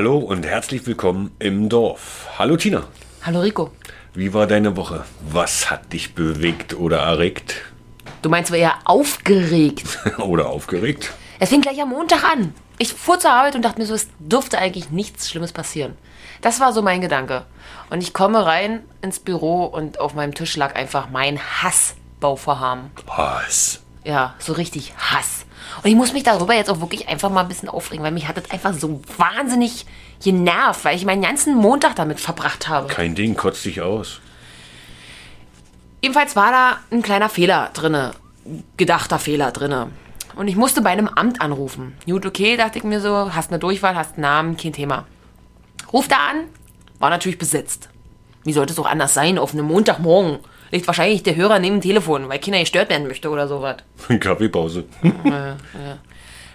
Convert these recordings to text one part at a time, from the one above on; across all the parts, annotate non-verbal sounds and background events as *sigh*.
Hallo und herzlich willkommen im Dorf. Hallo Tina. Hallo Rico. Wie war deine Woche? Was hat dich bewegt oder erregt? Du meinst, war eher aufgeregt. *laughs* oder aufgeregt? Es fing gleich am Montag an. Ich fuhr zur Arbeit und dachte mir so, es dürfte eigentlich nichts Schlimmes passieren. Das war so mein Gedanke. Und ich komme rein ins Büro und auf meinem Tisch lag einfach mein Hassbauvorhaben. Was? Ja, so richtig Hass. Und ich muss mich darüber jetzt auch wirklich einfach mal ein bisschen aufregen, weil mich hat das einfach so wahnsinnig genervt, weil ich meinen ganzen Montag damit verbracht habe. Kein Ding, kotzt dich aus. Jedenfalls war da ein kleiner Fehler drinne, gedachter Fehler drinne. Und ich musste bei einem Amt anrufen. Gut, okay, dachte ich mir so, hast eine Durchwahl, hast einen Namen, kein Thema. Ruf da an, war natürlich besetzt. Wie sollte es auch anders sein auf einem Montagmorgen? Liegt wahrscheinlich der Hörer neben dem Telefon, weil Kinder gestört werden möchte oder sowas. *laughs* Kaffeepause.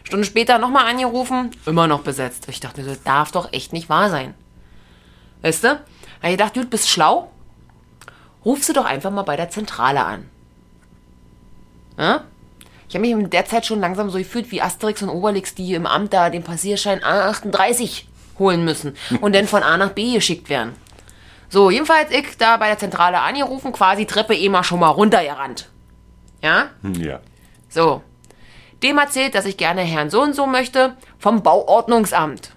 Stunde später nochmal angerufen, immer noch besetzt. Ich dachte mir so, darf doch echt nicht wahr sein. Weißt du? Da ich gedacht, du bist schlau. Ruf sie doch einfach mal bei der Zentrale an. Ja? Ich habe mich in der Zeit schon langsam so gefühlt wie Asterix und Obelix, die im Amt da den Passierschein A38 holen müssen und dann von A nach B geschickt werden. So, jedenfalls ich da bei der Zentrale angerufen, quasi Treppe eh mal schon mal runtergerannt. Ja? Ja. So. Dem erzählt, dass ich gerne Herrn so und so möchte, vom Bauordnungsamt.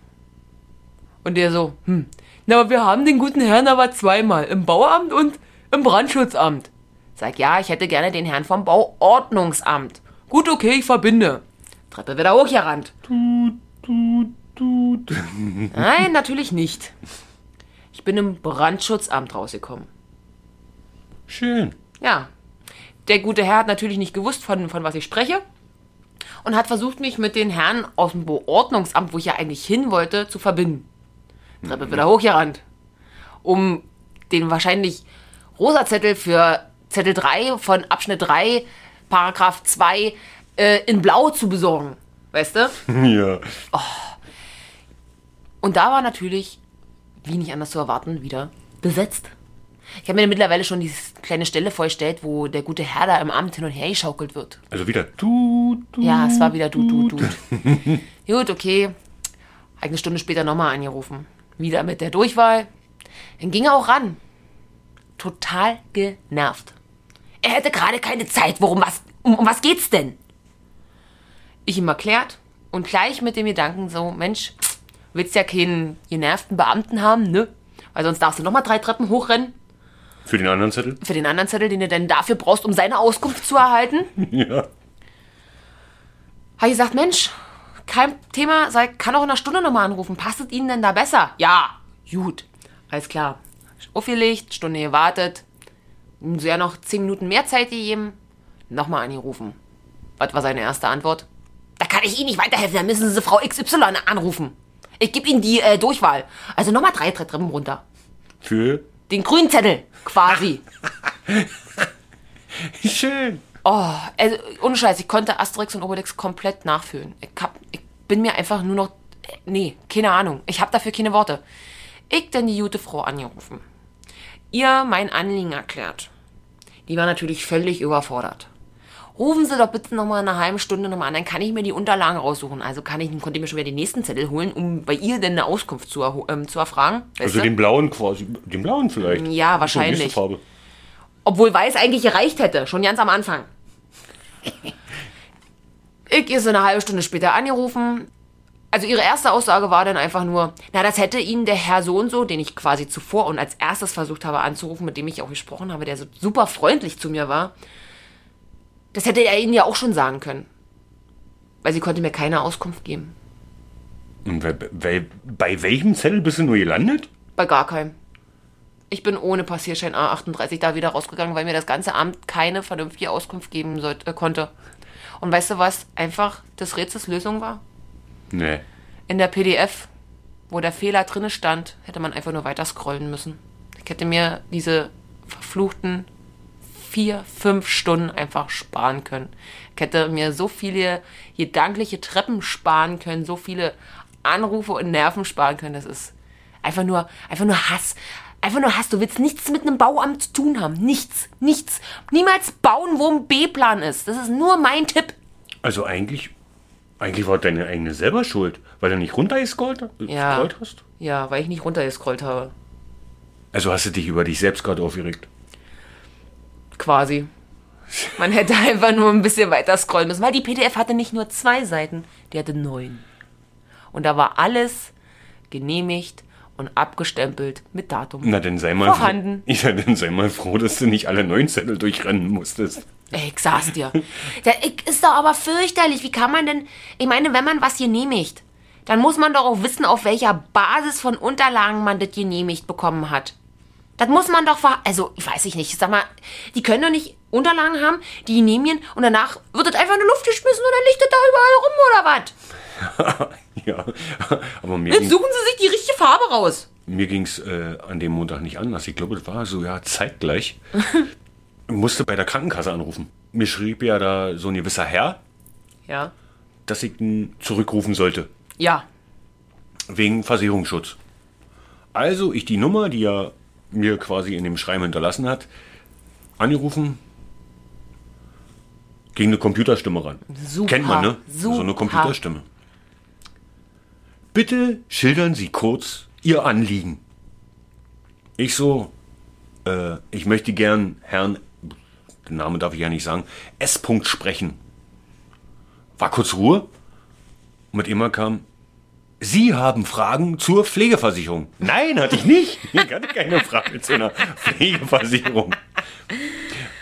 Und der so, hm, na, aber wir haben den guten Herrn aber zweimal, im Bauamt und im Brandschutzamt. Sag, ja, ich hätte gerne den Herrn vom Bauordnungsamt. Gut, okay, ich verbinde. Treppe wieder hochgerannt. Nein, natürlich nicht. Ich bin im Brandschutzamt rausgekommen. Schön. Ja. Der gute Herr hat natürlich nicht gewusst, von, von was ich spreche. Und hat versucht, mich mit den Herren aus dem Beordnungsamt, wo ich ja eigentlich hin wollte, zu verbinden. Treppe wieder hochgerannt. Um den wahrscheinlich rosa Zettel für Zettel 3 von Abschnitt 3, Paragraph 2 äh, in Blau zu besorgen. Weißt du? *laughs* Ja. Und da war natürlich, wie nicht anders zu erwarten, wieder besetzt. Ich habe mir mittlerweile schon diese kleine Stelle vorgestellt, wo der gute Herr da im Amt hin und her geschaukelt wird. Also wieder du, du. Ja, es war wieder du, du, du. Gut, okay. Eine Stunde später nochmal angerufen. Wieder mit der Durchwahl. Dann ging er auch ran. Total genervt. Er hätte gerade keine Zeit. Worum was, um, um was geht's denn? Ich ihm erklärt und gleich mit dem Gedanken so, Mensch, willst ja keinen genervten Beamten haben, ne? Weil sonst darfst du nochmal drei Treppen hochrennen. Für den anderen Zettel? Für den anderen Zettel, den du dann dafür brauchst, um seine Auskunft zu erhalten. *laughs* Ja. Habe ich gesagt, Mensch, kein Thema, sei, kann auch in einer Stunde nochmal anrufen. Passt es Ihnen denn da besser? Ja, gut. Alles klar. Aufgelegt, Stunde gewartet. So ja noch zehn Minuten mehr Zeit gegeben. Nochmal angerufen. Was war seine erste Antwort? Da kann ich Ihnen nicht weiterhelfen, da müssen Sie Frau XY anrufen. Ich gebe Ihnen die äh, Durchwahl. Also nochmal drei Treppen runter. Für? Den grünen Zettel, quasi. *laughs* Schön. Oh, also, ohne Scheiß, ich konnte Asterix und Obelix komplett nachfühlen. Ich, hab, ich bin mir einfach nur noch. äh, Nee, keine Ahnung. Ich habe dafür keine Worte. Ich denn die gute Frau angerufen. Ihr mein Anliegen erklärt. Die war natürlich völlig überfordert. Rufen Sie doch bitte nochmal in einer halben Stunde nochmal an, dann kann ich mir die Unterlagen raussuchen. Also kann ich, konnte ich mir schon wieder den nächsten Zettel holen, um bei ihr denn eine Auskunft zu, ähm, zu erfragen. Also du? den blauen quasi. Den blauen vielleicht. Ja, So, wahrscheinlich. Farbe. Obwohl weiß eigentlich gereicht hätte, schon ganz am Anfang. *laughs* Ich ist eine halbe Stunde später angerufen. Also ihre erste Aussage war dann einfach nur, na, das hätte Ihnen der Herr so und so, den ich quasi zuvor und als erstes versucht habe anzurufen, mit dem ich auch gesprochen habe, der so super freundlich zu mir war, das hätte er Ihnen ja auch schon sagen können. Weil sie konnte mir keine Auskunft geben. Und bei, bei, bei welchem Zettel bist du nur gelandet? Bei gar keinem. Ich bin ohne Passierschein A38 da wieder rausgegangen, weil mir das ganze Amt keine vernünftige Auskunft geben sollte, äh, konnte. Und weißt du, was einfach des Rätsels Lösung war? Nee. In der PDF, wo der Fehler drinne stand, hätte man einfach nur weiter scrollen müssen. Ich hätte mir diese verfluchten vier, fünf Stunden einfach sparen können. Ich hätte mir so viele gedankliche Treppen sparen können, so viele Anrufe und Nerven sparen können. Das ist einfach nur, einfach nur Hass. Einfach nur Hass. Du willst nichts mit einem Bauamt zu tun haben. Nichts, nichts. Niemals bauen, wo ein B-Plan ist. Das ist nur mein Tipp. Also eigentlich Eigentlich war deine eigene selber schuld, weil du nicht runtergescrollt Ja. hast. Ja, weil ich nicht runtergescrollt habe. Also hast du dich über dich selbst gerade aufgeregt. Quasi. Man hätte einfach nur ein bisschen weiter scrollen müssen, weil die PDF hatte nicht nur zwei Seiten, die hatte neun. Und da war alles genehmigt und abgestempelt mit Datum. Na, dann sei mal Vorhanden. froh. *laughs* Ja, dann sei mal froh, dass du nicht alle neun Zettel durchrennen musstest. Ey, ich sag's dir. Das ist doch aber fürchterlich. Wie kann man denn. Ich meine, wenn man was genehmigt, dann muss man doch auch wissen, auf welcher Basis von Unterlagen man das genehmigt bekommen hat. Das muss man doch ver. Also, ich weiß ich nicht. Sag mal, die können doch nicht Unterlagen haben, die genehmigen und danach wird das einfach in die Luft geschmissen und dann liegt das da überall rum oder was? *laughs* Ja, aber mir Jetzt ging, suchen sie sich die richtige Farbe raus. mir ging's äh, an dem Montag nicht anders. Ich glaube, das war so ja zeitgleich. *laughs* Ich musste bei der Krankenkasse anrufen. Mir schrieb ja da so ein gewisser Herr, Ja. dass ich ihn zurückrufen sollte. Ja. Wegen Versicherungsschutz. Also ich die Nummer, die er mir quasi in dem Schreiben hinterlassen hat, angerufen, ging eine Computerstimme ran. Super, Kennt man, ne? So eine super. Computerstimme. Bitte schildern Sie kurz Ihr Anliegen. Ich so, äh, ich möchte gern Herrn, den Namen darf ich ja nicht sagen, S. -Punkt sprechen. War kurz Ruhe. Und mit immer kam, Sie haben Fragen zur Pflegeversicherung. Nein, hatte ich nicht. Ich hatte keine Frage zu einer Pflegeversicherung.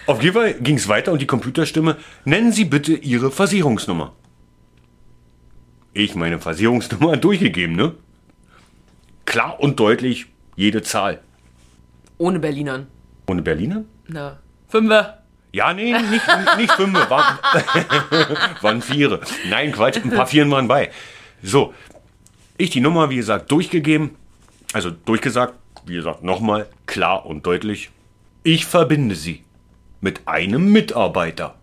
Auf jeden Fall ging es weiter und die Computerstimme, nennen Sie bitte Ihre Versicherungsnummer. Ich meine Versicherungsnummer durchgegeben, ne? Klar und deutlich jede Zahl. Ohne Berlinern. Ohne Berliner? Na. Fünfer. Ja, nee, nicht, nicht fünf, waren, *laughs* waren Viere. Nein, Quatsch, ein paar Vieren waren bei. So, ich die Nummer, wie gesagt, durchgegeben, also durchgesagt, wie gesagt, nochmal, klar und deutlich. Ich verbinde sie mit einem Mitarbeiter.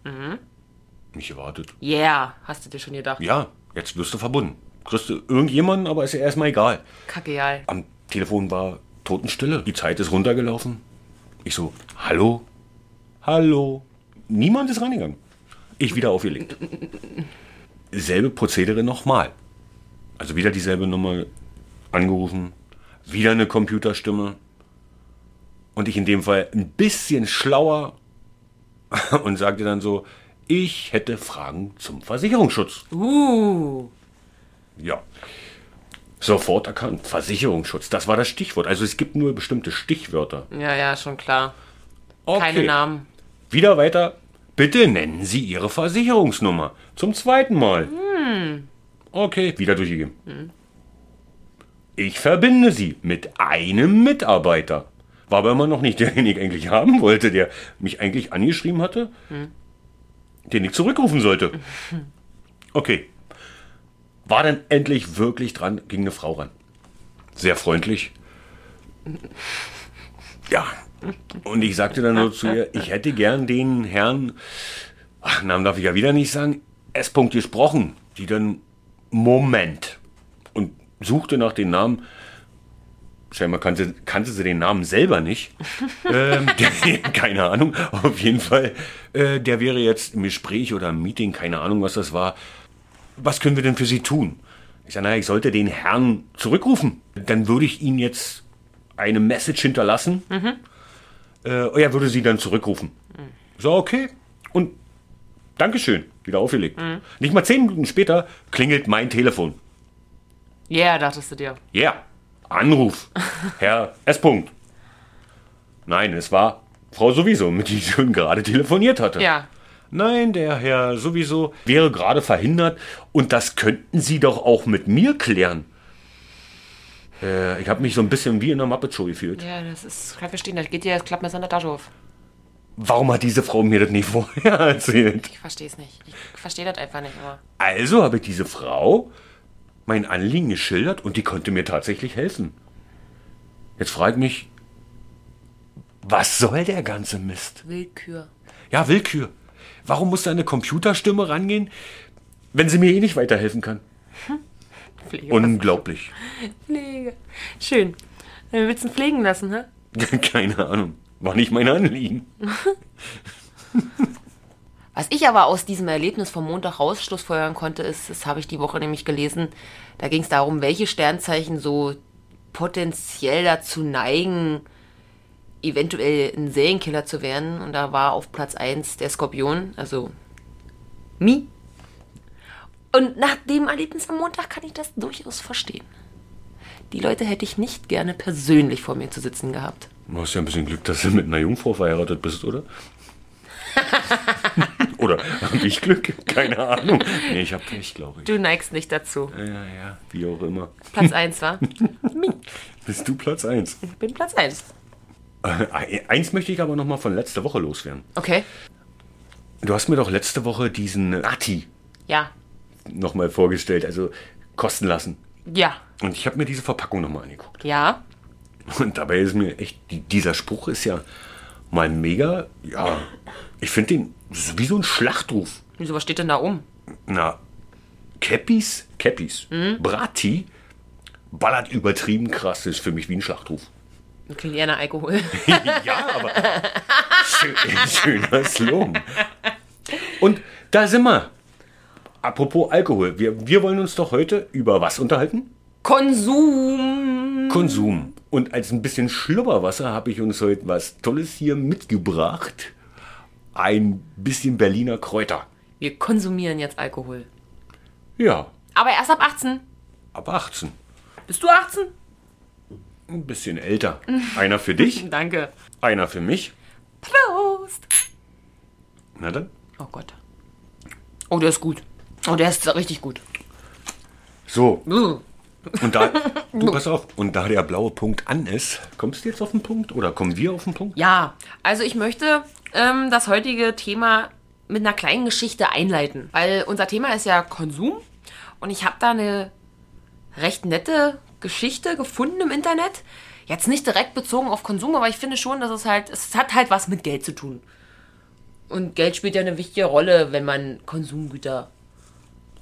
Nicht gewartet. Yeah, hast du dir schon gedacht. Ja, jetzt wirst du verbunden. Kriegst du irgendjemanden, aber ist ja erstmal egal. Kackeal. Am Telefon war Totenstille. Die Zeit ist runtergelaufen. Ich so, hallo? Hallo? Niemand ist rangegangen. Ich wieder aufgelegt. *laughs* Selbe Prozedere nochmal. Also wieder dieselbe Nummer angerufen. Wieder eine Computerstimme. Und ich in dem Fall ein bisschen schlauer *laughs* und sagte dann so, ich hätte Fragen zum Versicherungsschutz. Uh. Ja. Sofort erkannt. Versicherungsschutz, das war das Stichwort. Also es gibt nur bestimmte Stichwörter. Ja, ja, schon klar. Okay. Keine Namen. Wieder weiter. Bitte nennen Sie Ihre Versicherungsnummer. Zum zweiten Mal. Okay, wieder durchgegeben. Ich verbinde Sie mit einem Mitarbeiter. War aber immer noch nicht der, *laughs* den ich eigentlich haben wollte, der mich eigentlich angeschrieben hatte, den ich zurückrufen sollte. *laughs* Okay. War dann endlich wirklich dran, ging eine Frau ran. Sehr freundlich. Ja. Und ich sagte dann nur zu ihr, ich hätte gern den Herrn, ach, Namen darf ich ja wieder nicht sagen, S. -Punkt gesprochen. Die dann, Moment. Und suchte nach den Namen. Scheinbar kannte, kannte sie den Namen selber nicht. *laughs* ähm, der, *laughs* keine Ahnung. Auf jeden Fall, äh, der wäre jetzt im Gespräch oder im Meeting, keine Ahnung, was das war. Was können wir denn für Sie tun? Ich sage, naja, ich sollte den Herrn zurückrufen. Dann würde ich Ihnen jetzt eine Message hinterlassen. Äh, er würde Sie dann zurückrufen. So, okay. Und Dankeschön. Wieder aufgelegt. Nicht mal zehn Minuten später klingelt mein Telefon. Yeah, dachtest du dir. Ja, yeah. Anruf. *laughs* Herr S. -Punkt. Nein, es war Frau sowieso, mit die ich schon gerade telefoniert hatte. Ja. Nein, der Herr sowieso wäre gerade verhindert und das könnten Sie doch auch mit mir klären. Äh, ich habe mich so ein bisschen wie in einer Muppet Show gefühlt. Ja, das ist, kann ich verstehen. Das geht dir das Klappmesser in der Tasche auf. Warum hat diese Frau mir das nicht *laughs* vorher erzählt? Ich verstehe es nicht. Ich verstehe das einfach nicht. Aber Also habe ich diese Frau mein Anliegen geschildert und die konnte mir tatsächlich helfen. Jetzt frage ich mich, was soll der ganze Mist? Willkür. Ja, Willkür. Warum muss da eine Computerstimme rangehen, wenn sie mir eh nicht weiterhelfen kann? *laughs* Pflege. Unglaublich. Pflege. Schön. Willst du ihn pflegen lassen, hä? *laughs* Keine Ahnung. War nicht mein Anliegen. *laughs* Was ich aber aus diesem Erlebnis vom Montag raus schlussfolgern konnte, ist, das habe ich die Woche nämlich gelesen, da ging es darum, welche Sternzeichen so potenziell dazu neigen, eventuell ein Serienkiller zu werden. Und da war auf Platz 1 der Skorpion, also Mi. Und nach dem Erlebnis am Montag kann ich das durchaus verstehen. Die Leute hätte ich nicht gerne persönlich vor mir zu sitzen gehabt. Du hast ja ein bisschen Glück, dass du mit einer Jungfrau verheiratet bist, oder? *laughs* oder habe ich Glück? Keine Ahnung. Nee, ich habe Pech, glaube ich. Du neigst nicht dazu. Ja, ja, ja, wie auch immer. Platz 1 war. *laughs* Bist du Platz 1? Ich bin Platz 1. Äh, eins möchte ich aber noch mal von letzter Woche loswerden. Okay. Du hast mir doch letzte Woche diesen Nati Ja. noch mal vorgestellt, also kosten lassen. Ja. Und ich habe mir diese Verpackung noch mal angeguckt. Ja. Und dabei ist mir echt, die, dieser Spruch ist ja mal mega, ja, ich finde den wie so ein Schlachtruf. Wieso, was steht denn da um? Na, Käppis, Käppis, Brati, ballert übertrieben krass, ist für mich wie ein Schlachtruf. Klingt eher nach Alkohol. *laughs* ja, aber schön, schöner Slogan. Und da sind wir. Apropos Alkohol, wir, wir wollen uns doch heute über was unterhalten? Konsum. Konsum. Und als ein bisschen Schlubberwasser habe ich uns heute was Tolles hier mitgebracht. Ein bisschen Berliner Kräuter. Wir konsumieren jetzt Alkohol. Ja, Aber erst ab 18. ab 18. Bist du 18? Ein bisschen älter. Einer für dich, *laughs* Danke. einer für mich. Prost. Na dann. Oh Gott. Oh, der ist gut. Oh, der ist richtig gut. So, Uh. Und da, *laughs* du pass auf, und da der blaue Punkt an ist, kommst du jetzt auf den Punkt oder kommen wir auf den Punkt? Ja, also ich möchte ähm, das heutige Thema mit einer kleinen Geschichte einleiten. Weil unser Thema ist ja Konsum. Und ich habe da eine recht nette Geschichte gefunden im Internet. Jetzt nicht direkt bezogen auf Konsum, aber ich finde schon, dass es halt, es hat halt was mit Geld zu tun. Und Geld spielt ja eine wichtige Rolle, wenn man Konsumgüter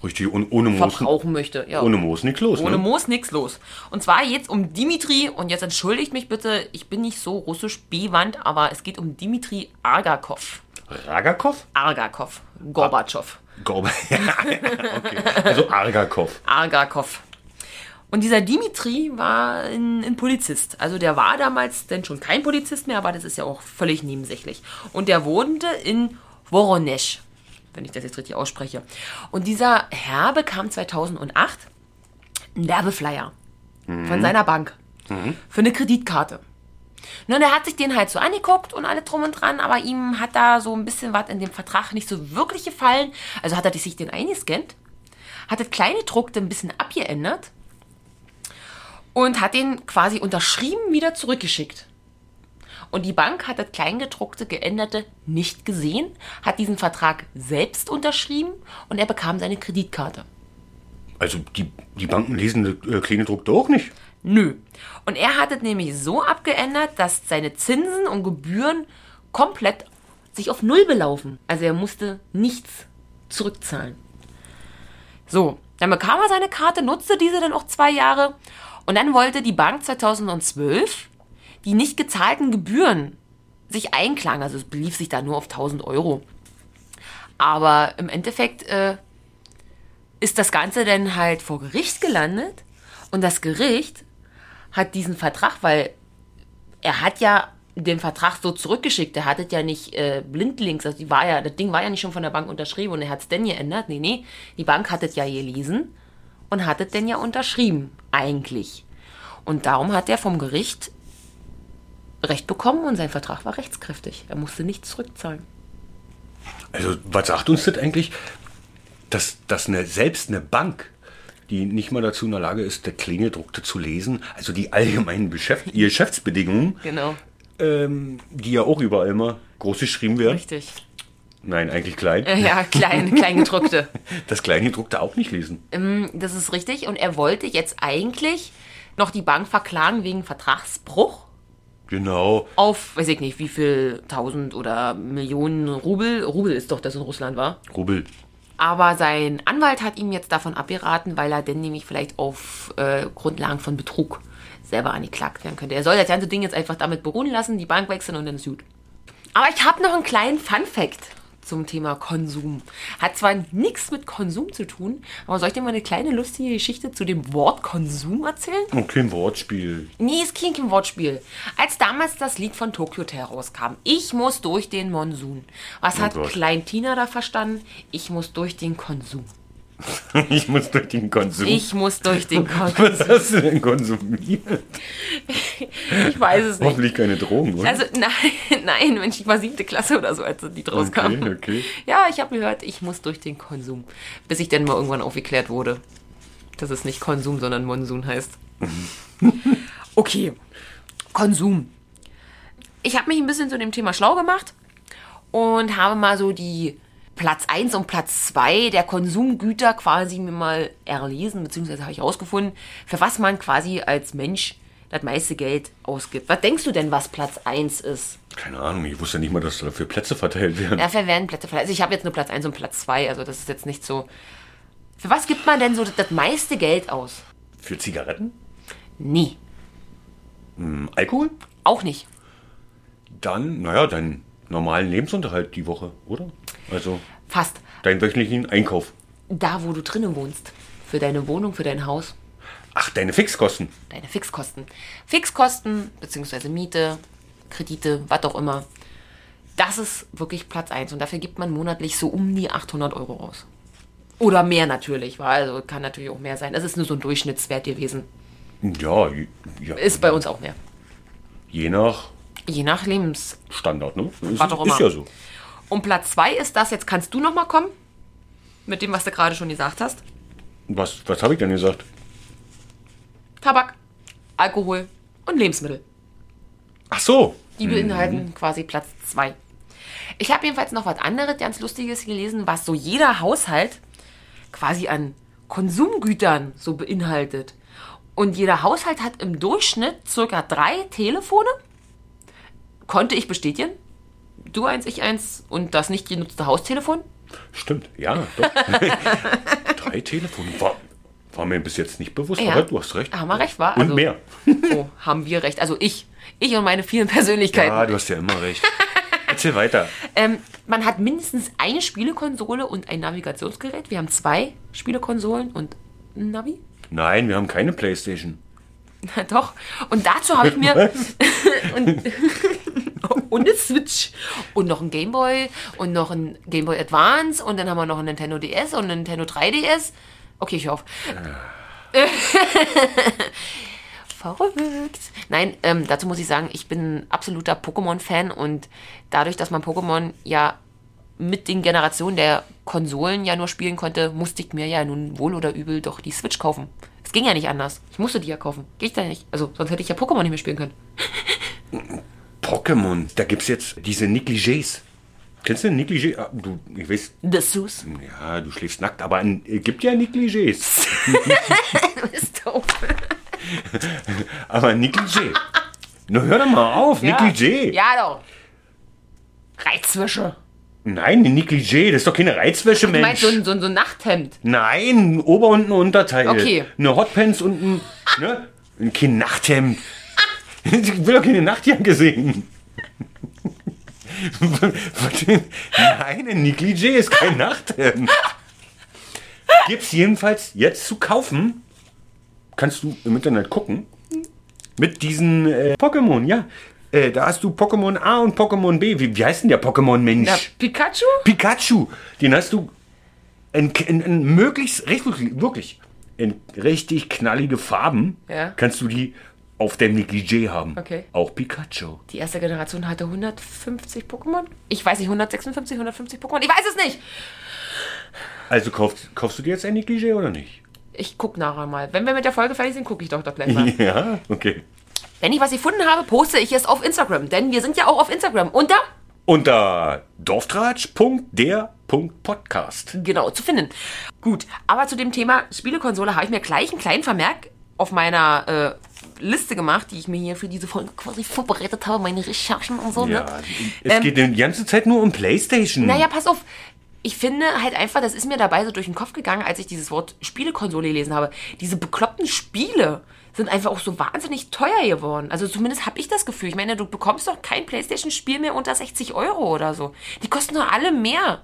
Richtig, und ohne Moos, verbrauchen möchte. Ja. ohne Moos nichts los. Ohne ne? Moos nichts los. Und zwar jetzt um Dimitri, und jetzt entschuldigt mich bitte, ich bin nicht so russisch bewandt, aber es geht um Dimitri Argakov. Ragakov? Argakov. Gorbatschow. Gorba. *laughs* okay. Also Argakov. Argakov. Und dieser Dimitri war ein, ein Polizist. Also der war damals denn schon kein Polizist mehr, aber das ist ja auch völlig nebensächlich. Und der wohnte in Voronezh, wenn ich das jetzt richtig ausspreche. Und dieser Herr bekam 2008 einen Werbeflyer von seiner Bank für eine Kreditkarte. Nun, er hat sich den halt so angeguckt und alle drum und dran, aber ihm hat da so ein bisschen was in dem Vertrag nicht so wirklich gefallen. Also hat er sich den eingescannt, hat das kleine Druckte ein bisschen abgeändert und hat den quasi unterschrieben wieder zurückgeschickt. Und die Bank hat das Kleingedruckte geänderte nicht gesehen, hat diesen Vertrag selbst unterschrieben und er bekam seine Kreditkarte. Also die, die Banken lesen äh, kleine Druck doch nicht. Nö. Und er hat es nämlich so abgeändert, dass seine Zinsen und Gebühren komplett sich auf Null belaufen. Also er musste nichts zurückzahlen. So, dann bekam er seine Karte, nutzte diese dann auch zwei Jahre und dann wollte die Bank 2012 die nicht gezahlten Gebühren sich einklagen. Also es belief sich da nur auf 1000 Euro. Aber im Endeffekt äh, ist das Ganze dann halt vor Gericht gelandet und das Gericht hat diesen Vertrag, weil er hat ja den Vertrag so zurückgeschickt, er hat es ja nicht äh, blindlings, also die war ja, das Ding war ja nicht schon von der Bank unterschrieben und er hat es denn geändert. Nee, nee, die Bank hat es ja gelesen und hat es denn ja unterschrieben, eigentlich. Und darum hat er vom Gericht Recht bekommen und sein Vertrag war rechtskräftig. Er musste nichts zurückzahlen. Also was sagt uns das eigentlich? Dass, dass eine, selbst eine Bank, die nicht mal dazu in der Lage ist, der Kleingedruckte zu lesen, also die allgemeinen Geschäft, ihre *laughs* Geschäftsbedingungen, Genau. ähm, die ja auch überall immer groß geschrieben werden. Richtig. Nein, eigentlich klein. Äh, Ja, klein, kleingedruckte. *laughs* Das Kleingedruckte auch nicht lesen. Das ist richtig. Und er wollte jetzt eigentlich noch die Bank verklagen wegen Vertragsbruch Genau. auf, weiß ich nicht, wie viel tausend oder Millionen Rubel. Rubel ist doch, das in Russland war. Rubel. Aber sein Anwalt hat ihm jetzt davon abgeraten, weil er denn nämlich vielleicht auf äh, Grundlagen von Betrug selber angeklagt werden könnte. Er soll das ganze Ding jetzt einfach damit beruhen lassen, die Bank wechseln und dann ist gut. Aber ich habe noch einen kleinen Fun-Fact. Zum Thema Konsum. Hat zwar nichts mit Konsum zu tun, aber soll ich dir mal eine kleine lustige Geschichte zu dem Wort Konsum erzählen? Okay, ein Wortspiel. Nee, es klingt im Wortspiel. Als damals das Lied von Tokyo Hotel rauskam, ich muss durch den Monsun. Was hat Gott. Klein Tina da verstanden? Ich muss durch den Konsum. *laughs* Ich muss durch den Konsum. Ich muss durch den Konsum. Was hast du denn konsumiert? Ich weiß es nicht. Hoffentlich keine Drogen, oder? Also nein, *laughs* nein, Mensch, ich war siebte Klasse oder so, als die rauskam. okay, okay. Ja, ich habe gehört, ich muss durch den Konsum. Bis ich dann mal irgendwann aufgeklärt wurde, dass es nicht Konsum, sondern Monsun heißt. *laughs* Okay, Konsum. Ich habe mich ein bisschen zu dem Thema schlau gemacht und habe mal so die Platz 1 und Platz 2 der Konsumgüter quasi mir mal erlesen, beziehungsweise habe ich herausgefunden, für was man quasi als Mensch das meiste Geld ausgibt. Was denkst du denn, was Platz 1 ist? Keine Ahnung, ich wusste nicht mal, dass dafür Plätze verteilt werden. Dafür werden Plätze verteilt. Also ich habe jetzt nur Platz 1 und Platz 2, also das ist jetzt nicht so. Für was gibt man denn so das, das meiste Geld aus? Für Zigaretten? Nee, Hm, Alkohol? auch nicht. Dann, naja, deinen normalen Lebensunterhalt die Woche, oder? Also Fast. deinen wöchentlichen Einkauf. Da, wo du drinnen wohnst. Für deine Wohnung, für dein Haus, Ach, deine Fixkosten. deine Fixkosten. Fixkosten, beziehungsweise Miete, Kredite, was auch immer. Das ist wirklich Platz 1 und dafür gibt man monatlich so um die 800 Euro aus. Oder mehr natürlich, weil also kann natürlich auch mehr sein. Das ist nur so ein Durchschnittswert gewesen. Ja, ja Ist bei uns auch mehr. je nach Je nach Lebens, Standard, ne? Ist, ist ja so. Und Platz 2 ist das, jetzt kannst du noch mal kommen. Mit dem, was du gerade schon gesagt hast. Was, was habe ich denn gesagt? Tabak, Alkohol und Lebensmittel. Ach so. Die beinhalten quasi Platz 2. Ich habe jedenfalls noch was anderes ganz Lustiges gelesen, was so jeder Haushalt quasi an Konsumgütern so beinhaltet. Und jeder Haushalt hat im Durchschnitt circa drei Telefone. Konnte ich bestätigen. Du eins, ich eins und das nicht genutzte Haustelefon. Stimmt, ja, doch. *laughs* Drei Telefone. War, war mir bis jetzt nicht bewusst, Ja. aber du hast recht. Haben wir recht, war? Und Also- mehr. Oh, haben wir recht. Also ich. Ich und meine vielen Persönlichkeiten. Ja, du hast ja immer recht. Erzähl weiter. *laughs* Ähm, man hat mindestens eine Spielekonsole und ein Navigationsgerät. Wir haben zwei Spielekonsolen und ein Navi. Nein, wir haben keine Playstation. Na *laughs* doch. Und dazu habe ich mir und, *laughs* und eine Switch und noch ein Gameboy und noch ein Gameboy Advance und dann haben wir noch ein Nintendo DS und ein Nintendo 3DS. Okay, ich auf. *laughs* Verrückt. Nein, ähm, dazu muss ich sagen, ich bin ein absoluter Pokémon-Fan und dadurch, dass man Pokémon ja mit den Generationen der Konsolen ja nur spielen konnte, musste ich mir ja nun wohl oder übel doch die Switch kaufen. Es ging ja nicht anders. Ich musste die ja kaufen. Geht da nicht. Also, sonst hätte ich ja Pokémon nicht mehr spielen können. *laughs* Pokémon, da gibt's jetzt diese Negligés. Kennst du Negligé? Ah, Du, ich weiß, The Sus. ja, du schläfst nackt, aber es gibt ja Negligés. *laughs* Ist doof. *laughs* Aber Negligé. Na, hör doch mal auf, Negligé. Ja, doch. Reizwäsche. Nein, ein Negligé, das ist doch keine Reizwäsche, Du meinst Mensch. so ein, so, ein, so ein Nachthemd. Nein, ein Ober- und ein Unterteil. Okay. Eine Hotpants und ein, ne? Ein kein Nachthemd. Ich will doch keine Nachtjacke sehen. Nein, ein Negligé ist kein Nachthemd. Gibt's jedenfalls jetzt zu kaufen. Kannst du im Internet gucken. Mit diesen äh, Pokémon, ja. Äh, da hast du Pokémon A und Pokémon B. Wie, wie heißt denn der Pokémon-Mensch? Na, Pikachu? Pikachu, den hast du in, in, in möglichst, richtig, wirklich, in richtig knallige Farben, Ja. kannst du die auf dem Negligé haben. Okay. Auch Pikachu. Die erste Generation hatte 150 Pokémon? Ich weiß nicht, 156, 150 Pokémon? Ich weiß es nicht. Also kaufst, kaufst du dir jetzt ein Negligé oder nicht? Ich guck nachher mal. Wenn wir mit der Folge fertig sind, gucke ich doch doch gleich mal. *laughs* Ja, okay. Wenn ich was gefunden habe, poste ich es auf Instagram. Denn wir sind ja auch auf Instagram. Unter, Unter dorftratsch.der.podcast. genau, zu finden. Gut, aber zu dem Thema Spielekonsole habe ich mir gleich einen kleinen Vermerk auf meiner äh, Liste gemacht, die ich mir hier für diese Folge quasi vorbereitet habe, meine Recherchen und so. Ja, Ne? es geht die ganze Zeit nur um Playstation. Naja, pass auf. Ich finde halt einfach, das ist mir dabei so durch den Kopf gegangen, als ich dieses Wort Spielekonsole gelesen habe. Diese bekloppten Spiele sind einfach auch so wahnsinnig teuer geworden. Also zumindest habe ich das Gefühl. Ich meine, du bekommst doch kein Playstation-Spiel mehr unter 60 Euro oder so. Die kosten doch alle mehr.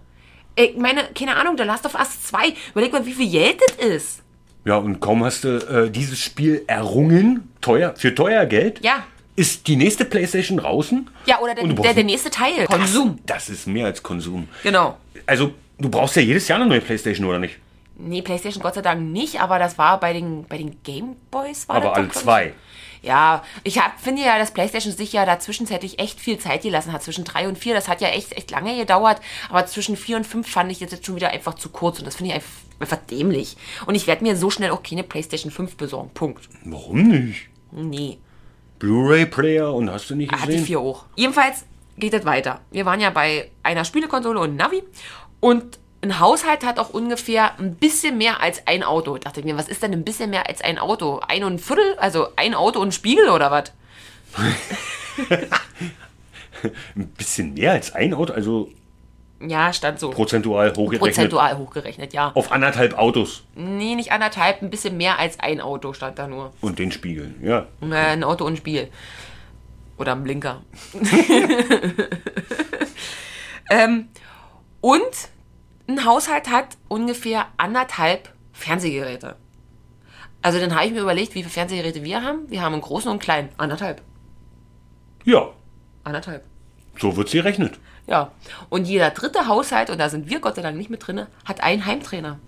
Ich meine, keine Ahnung, The Last of Us 2. Überleg mal, wie viel Geld das ist. Ja, und kaum hast du äh, dieses Spiel errungen, teuer, für teuer Geld, Ja. ist die nächste Playstation draußen. Ja, oder der, der, der nächste Teil. Konsum. Das, das ist mehr als Konsum. Genau. Also, du brauchst ja jedes Jahr eine neue Playstation, oder nicht? Nee, PlayStation Gott sei Dank nicht, aber das war bei den, bei den Gameboys. War Aber alle zwei. Ja, ich hab, finde ja, dass PlayStation sich ja da zwischenzeitlich echt viel Zeit gelassen hat. Zwischen drei und vier, das hat ja echt, echt lange gedauert. Aber zwischen vier und fünf fand ich jetzt schon wieder einfach zu kurz. Und das finde ich einfach, einfach dämlich. Und ich werde mir so schnell auch keine PlayStation 5 besorgen. Punkt. Warum nicht? Nee. Blu-ray-Player und hast du nicht Hat die gesehen? vier hoch. Jedenfalls geht es weiter. Wir waren ja bei einer Spielekonsole und Navi. Und ein Haushalt hat auch ungefähr ein bisschen mehr als ein Auto. Da dachte ich mir, was ist denn ein bisschen mehr als ein Auto? Ein und ein Viertel? Also ein Auto und ein Spiegel oder was? *laughs* Ein bisschen mehr als ein Auto, also Ja, stand so. prozentual hochgerechnet. Prozentual hochgerechnet, ja. Auf anderthalb Autos Nee, nicht anderthalb, ein bisschen mehr als ein Auto stand da nur. und den Spiegeln, ja. Äh, ein Auto und ein Spiegel. Oder ein Blinker. *laughs* ähm, und ein Haushalt hat ungefähr anderthalb Fernsehgeräte. Also dann habe ich mir überlegt, wie viele Fernsehgeräte wir haben. Wir haben einen großen und einen kleinen. Anderthalb. Ja, Anderthalb. so wird sie gerechnet. Ja. Und jeder dritte Haushalt, und da sind wir Gott sei Dank nicht mit drin, hat einen Heimtrainer.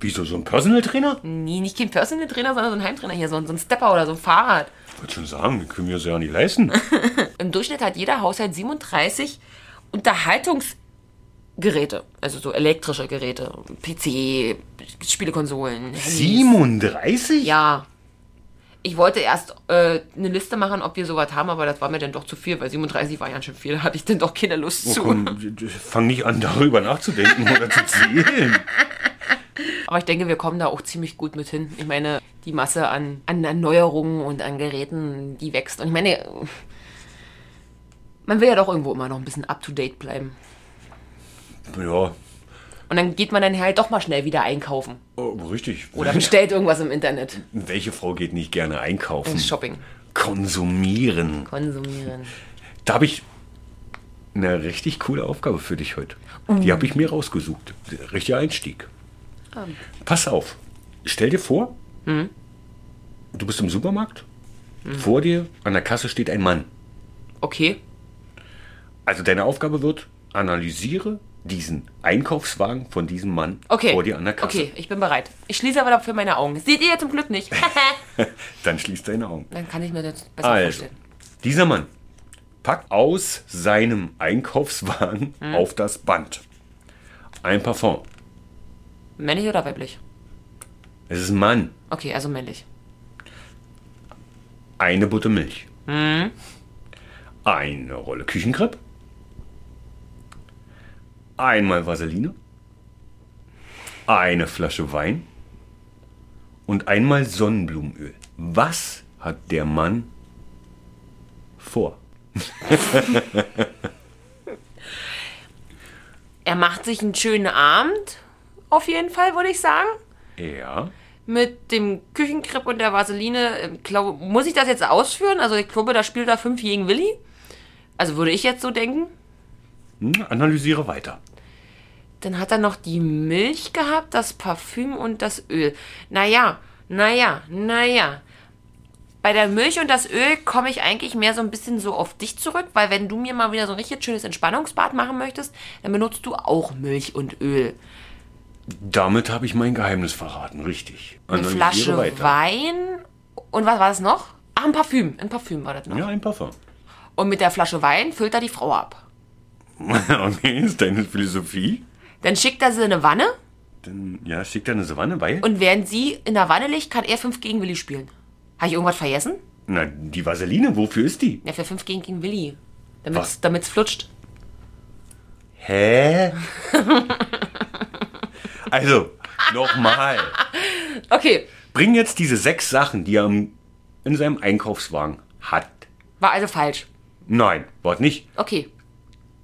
Wieso, so ein Personal Trainer? Nee, nicht kein Personal Trainer, sondern so ein Heimtrainer hier, so ein, so ein Stepper oder so ein Fahrrad. Ich würde schon sagen, können wir uns ja nicht leisten. *laughs* Im Durchschnitt hat jeder Haushalt 37 Unterhaltungsgeräte. Also so elektrische Geräte. PC, Spielekonsolen. Handys. 37? Ja. Ich wollte erst äh, eine Liste machen, ob wir sowas haben, aber das war mir dann doch zu viel, weil 37 war ja schon viel. Da hatte ich dann doch keine Lust Oh, zu. komm, fang nicht an, darüber nachzudenken oder zu zählen. *laughs* Aber ich denke, wir kommen da auch ziemlich gut mit hin. Ich meine, die Masse an, an Erneuerungen und an Geräten, die wächst. Und ich meine, man will ja doch irgendwo immer noch ein bisschen up-to-date bleiben. Ja, Und dann geht man dann halt doch mal schnell wieder einkaufen. oh, richtig. Oder bestellt irgendwas im Internet. Welche Frau geht nicht gerne einkaufen? Shopping. Konsumieren. Konsumieren. Da habe ich eine richtig coole Aufgabe für dich heute. Die habe ich mir rausgesucht. Richtiger Einstieg. Pass auf. Stell dir vor, du bist im Supermarkt. Vor dir an der Kasse steht ein Mann. Okay. Also deine Aufgabe wird, analysiere diesen Einkaufswagen von diesem Mann Okay. vor dir an der Kasse. Okay, ich bin bereit. Ich schließe aber dafür meine Augen. Seht ihr ja zum Glück nicht. *laughs* *laughs* Dann schließ deine Augen. Dann kann ich mir das besser Also, vorstellen. dieser Mann packt aus seinem Einkaufswagen Hm. auf das Band ein Parfum. Männlich oder weiblich? Es ist ein Mann. Okay, also männlich. Eine Butte Milch. Hm. Eine Rolle Küchenkrepp. Einmal Vaseline. Eine Flasche Wein. Und einmal Sonnenblumenöl. Was hat der Mann vor? *laughs* Er macht sich einen schönen Abend, auf jeden Fall, würde ich sagen. Ja. Mit dem Küchenkripp und der Vaseline. ähm, Glaub, muss ich das jetzt ausführen? Also ich glaube, da spielt er 5 gegen Willi. Also würde ich jetzt so denken. Hm, analysiere weiter. Dann hat er noch die Milch gehabt, das Parfüm und das Öl. Naja, naja, naja. Bei der Milch und das Öl komme ich eigentlich mehr so ein bisschen so auf dich zurück, weil wenn du mir mal wieder so ein richtig schönes Entspannungsbad machen möchtest, dann benutzt du auch Milch und Öl. Damit habe ich mein Geheimnis verraten, richtig. Eine Flasche weiter. Wein und was war das noch? Ach, ein Parfüm. Ein Parfüm war das noch. Ja, ein Parfum. Und mit der Flasche Wein füllt er die Frau ab. *laughs* Okay, ist deine Philosophie? Dann schickt er sie in eine Wanne Dann, ja, schickt er eine Savanne bei? und während sie in der Wanne liegt, kann er 5 gegen Willi spielen. Habe ich irgendwas vergessen? Na, die Vaseline, wofür ist die? Ja, für 5 gegen, gegen Willi. Damit es flutscht. Hä? *laughs* also, nochmal. *laughs* Okay, Bring jetzt diese sechs Sachen, die er in seinem Einkaufswagen hat. war also falsch. Nein, wart nicht. Okay,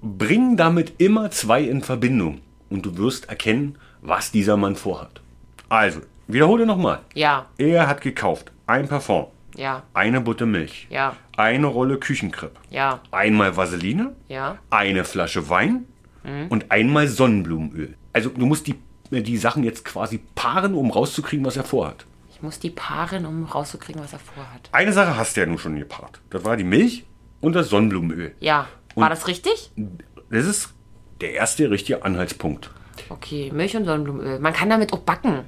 Bring damit immer zwei in Verbindung und du wirst erkennen, was dieser Mann vorhat. Also, wiederhole nochmal. ja. Er hat gekauft ein Parfum, Ja, eine Butte Milch, ja, eine Rolle Küchenkrepp, ja, einmal Vaseline, ja. eine Flasche Wein und einmal Sonnenblumenöl. Also du musst die, die Sachen jetzt quasi paaren, um rauszukriegen, was er vorhat. Ich muss die paaren, um rauszukriegen, was er vorhat. Eine Sache hast du ja nun schon gepaart. Das war die Milch und das Sonnenblumenöl. Ja, war das richtig? Das ist der erste richtige Anhaltspunkt. Okay, Milch und Sonnenblumenöl. Man kann damit auch backen.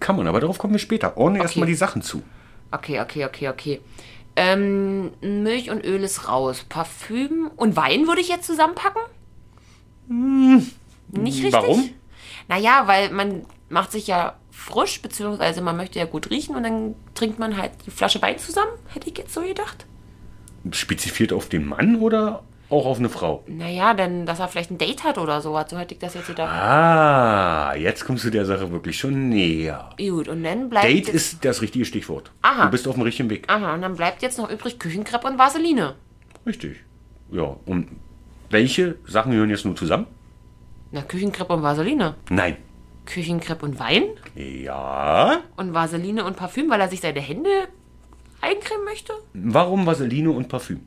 Kann man, aber darauf kommen wir später. Ordne erstmal die Sachen zu. Okay, okay, okay, okay. Ähm, Milch und Öl ist raus. Parfüm und Wein würde ich jetzt zusammenpacken? Nicht richtig? Warum? Naja, weil man macht sich ja frisch, beziehungsweise man möchte ja gut riechen und dann trinkt man halt die Flasche Wein zusammen. Hätte ich jetzt so gedacht. Spezifiert auf den Mann oder auch auf eine Frau? Naja, denn dass er vielleicht ein Date hat oder sowas. So hätte ich das jetzt gedacht. Ah, jetzt kommst du der Sache wirklich schon näher. Gut, und dann bleibt Date ist das richtige Stichwort. Aha. Du bist auf dem richtigen Weg. Aha, und dann bleibt jetzt noch übrig Küchenkrepp und Vaseline. Richtig. Ja, und welche Sachen gehören jetzt nun zusammen? Na, Küchenkrepp und Vaseline. Nein. Küchenkrepp und Wein? Ja. Und Vaseline und Parfüm, weil er sich seine Hände eincremen möchte? Warum Vaseline und Parfüm?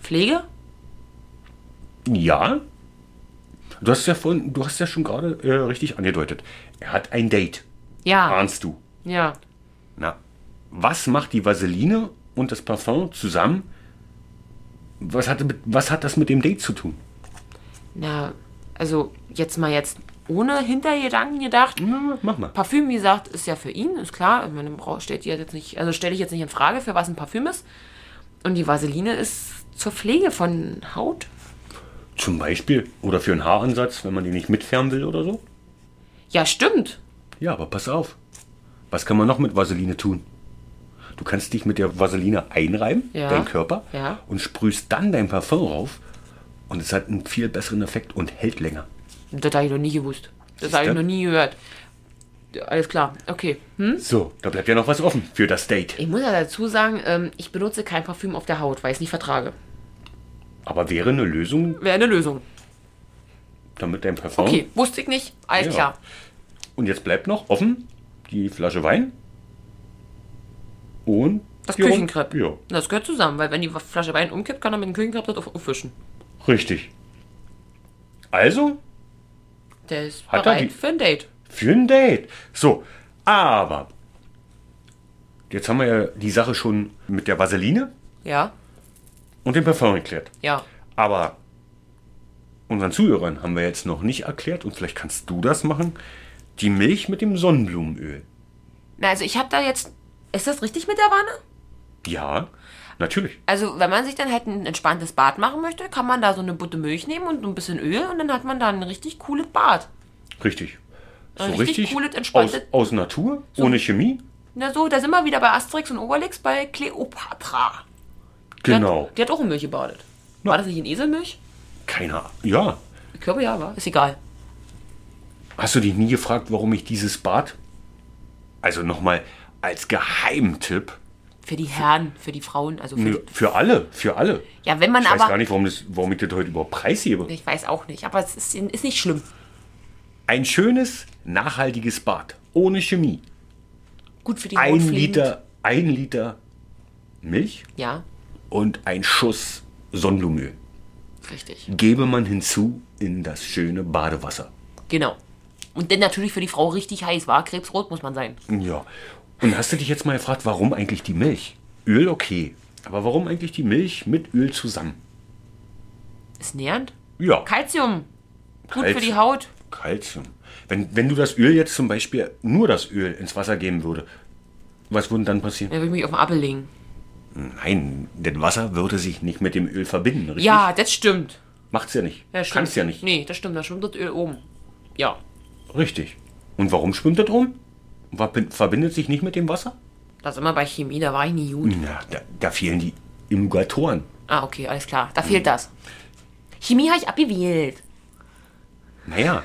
Pflege? Ja. Du hast ja vorhin, du hast ja schon gerade äh, richtig angedeutet. Er hat ein Date. Ja. Ahnst du? Ja. Na, was macht die Vaseline und das Parfum zusammen? Was hat, was hat das mit dem Date zu tun? Na, also jetzt mal jetzt ohne Hintergedanken gedacht. Na, mach mal. Parfüm, wie gesagt, ist ja für ihn, ist klar. Meine Frau stellt die jetzt nicht, also stelle ich jetzt nicht in Frage, für was ein Parfüm ist. Und die Vaseline ist zur Pflege von Haut. Zum Beispiel. Oder für einen Haaransatz, wenn man den nicht mitfärben will oder so. Ja, stimmt. Ja, aber pass auf. Was kann man noch mit Vaseline tun? Du kannst dich mit der Vaseline einreiben, Ja. dein Körper, Ja. und sprühst dann dein Parfum rauf. Und es hat einen viel besseren Effekt und hält länger. Das habe ich noch nie gewusst. Das habe ich noch nie gehört. Alles klar, okay. Hm? So, da bleibt ja noch was offen für das Date. Ich muss ja dazu sagen, ähm, ich benutze kein Parfüm auf der Haut, weil ich es nicht vertrage. Aber wäre eine Lösung, Wäre eine Lösung. damit dein Parfum. Okay, wusste ich nicht. Alles Ja. klar. Und jetzt bleibt noch offen die Flasche Wein und Das Küchenkrepp. Ja, Das gehört zusammen, weil wenn die Flasche Wein umkippt, kann er mit dem Küchenkrepp das auf- aufwischen. richtig. Also Der ist Hat er bereit die- für ein Date. für ein Date. So, aber jetzt haben wir ja die Sache schon mit der Vaseline Ja, und dem Parfum geklärt. ja. Aber unseren Zuhörern haben wir jetzt noch nicht erklärt und vielleicht kannst du das machen. Die Milch mit dem Sonnenblumenöl. Na, also ich habe da jetzt. Ist das richtig mit der Wanne? Ja, natürlich. Also, wenn man sich dann halt ein entspanntes Bad machen möchte, kann man da so eine Butte Milch nehmen und ein bisschen Öl und dann hat man da ein richtig cooles Bad. Richtig. So Ein richtig, richtig cooles, aus, entspanntes- aus Natur, ohne Chemie. Na so, da sind wir wieder bei Asterix und Obelix bei Kleopatra. Die Genau. Hat, die hat auch in Milch gebadet. War das nicht in Eselmilch? Keine Ahnung. Ja. Ich glaube ja, war. Ist egal. Hast du dich nie gefragt, warum ich dieses Bad, also nochmal als Geheimtipp, Für die Herren, für die Frauen, also für Nö, für alle, für alle. Ja, wenn man Ich weiß aber. gar nicht, warum, das, warum ich das heute überhaupt preisgebe. Ich weiß auch nicht, aber es ist, ist nicht schlimm. Ein schönes, nachhaltiges Bad. Ohne Chemie. Gut für die Ein. Liter, ein Liter Milch Ja, und ein Schuss Sonnenblumenöl. richtig. Gebe man hinzu in das schöne Badewasser. Genau. Und dann natürlich für die Frau richtig heiß war. Krebsrot muss man sein. Ja. Und hast du dich jetzt mal gefragt, warum eigentlich die Milch? Öl okay. Aber warum eigentlich die Milch mit Öl zusammen? Ist nährend. Ja. Calcium. Gut Calcium. für die Haut. Calcium. Wenn, wenn du das Öl jetzt zum Beispiel nur das Öl ins Wasser geben würde, was würde dann passieren? Da würde ich mich auf den Appel legen. Nein, das Wasser würde sich nicht mit dem Öl verbinden, richtig? Ja, das stimmt. Macht's ja nicht. Ja. Kannst ja nicht. Nee, das stimmt. Da schwimmt das Öl oben. Ja. Richtig. Und warum schwimmt das rum? Verbi- Verbindet sich nicht mit dem Wasser? Das immer bei Chemie, da war ich nie gut. Na, da, da fehlen die Emulgatoren. Ah, okay, alles klar. Da fehlt das. Chemie habe ich abgewählt. Naja,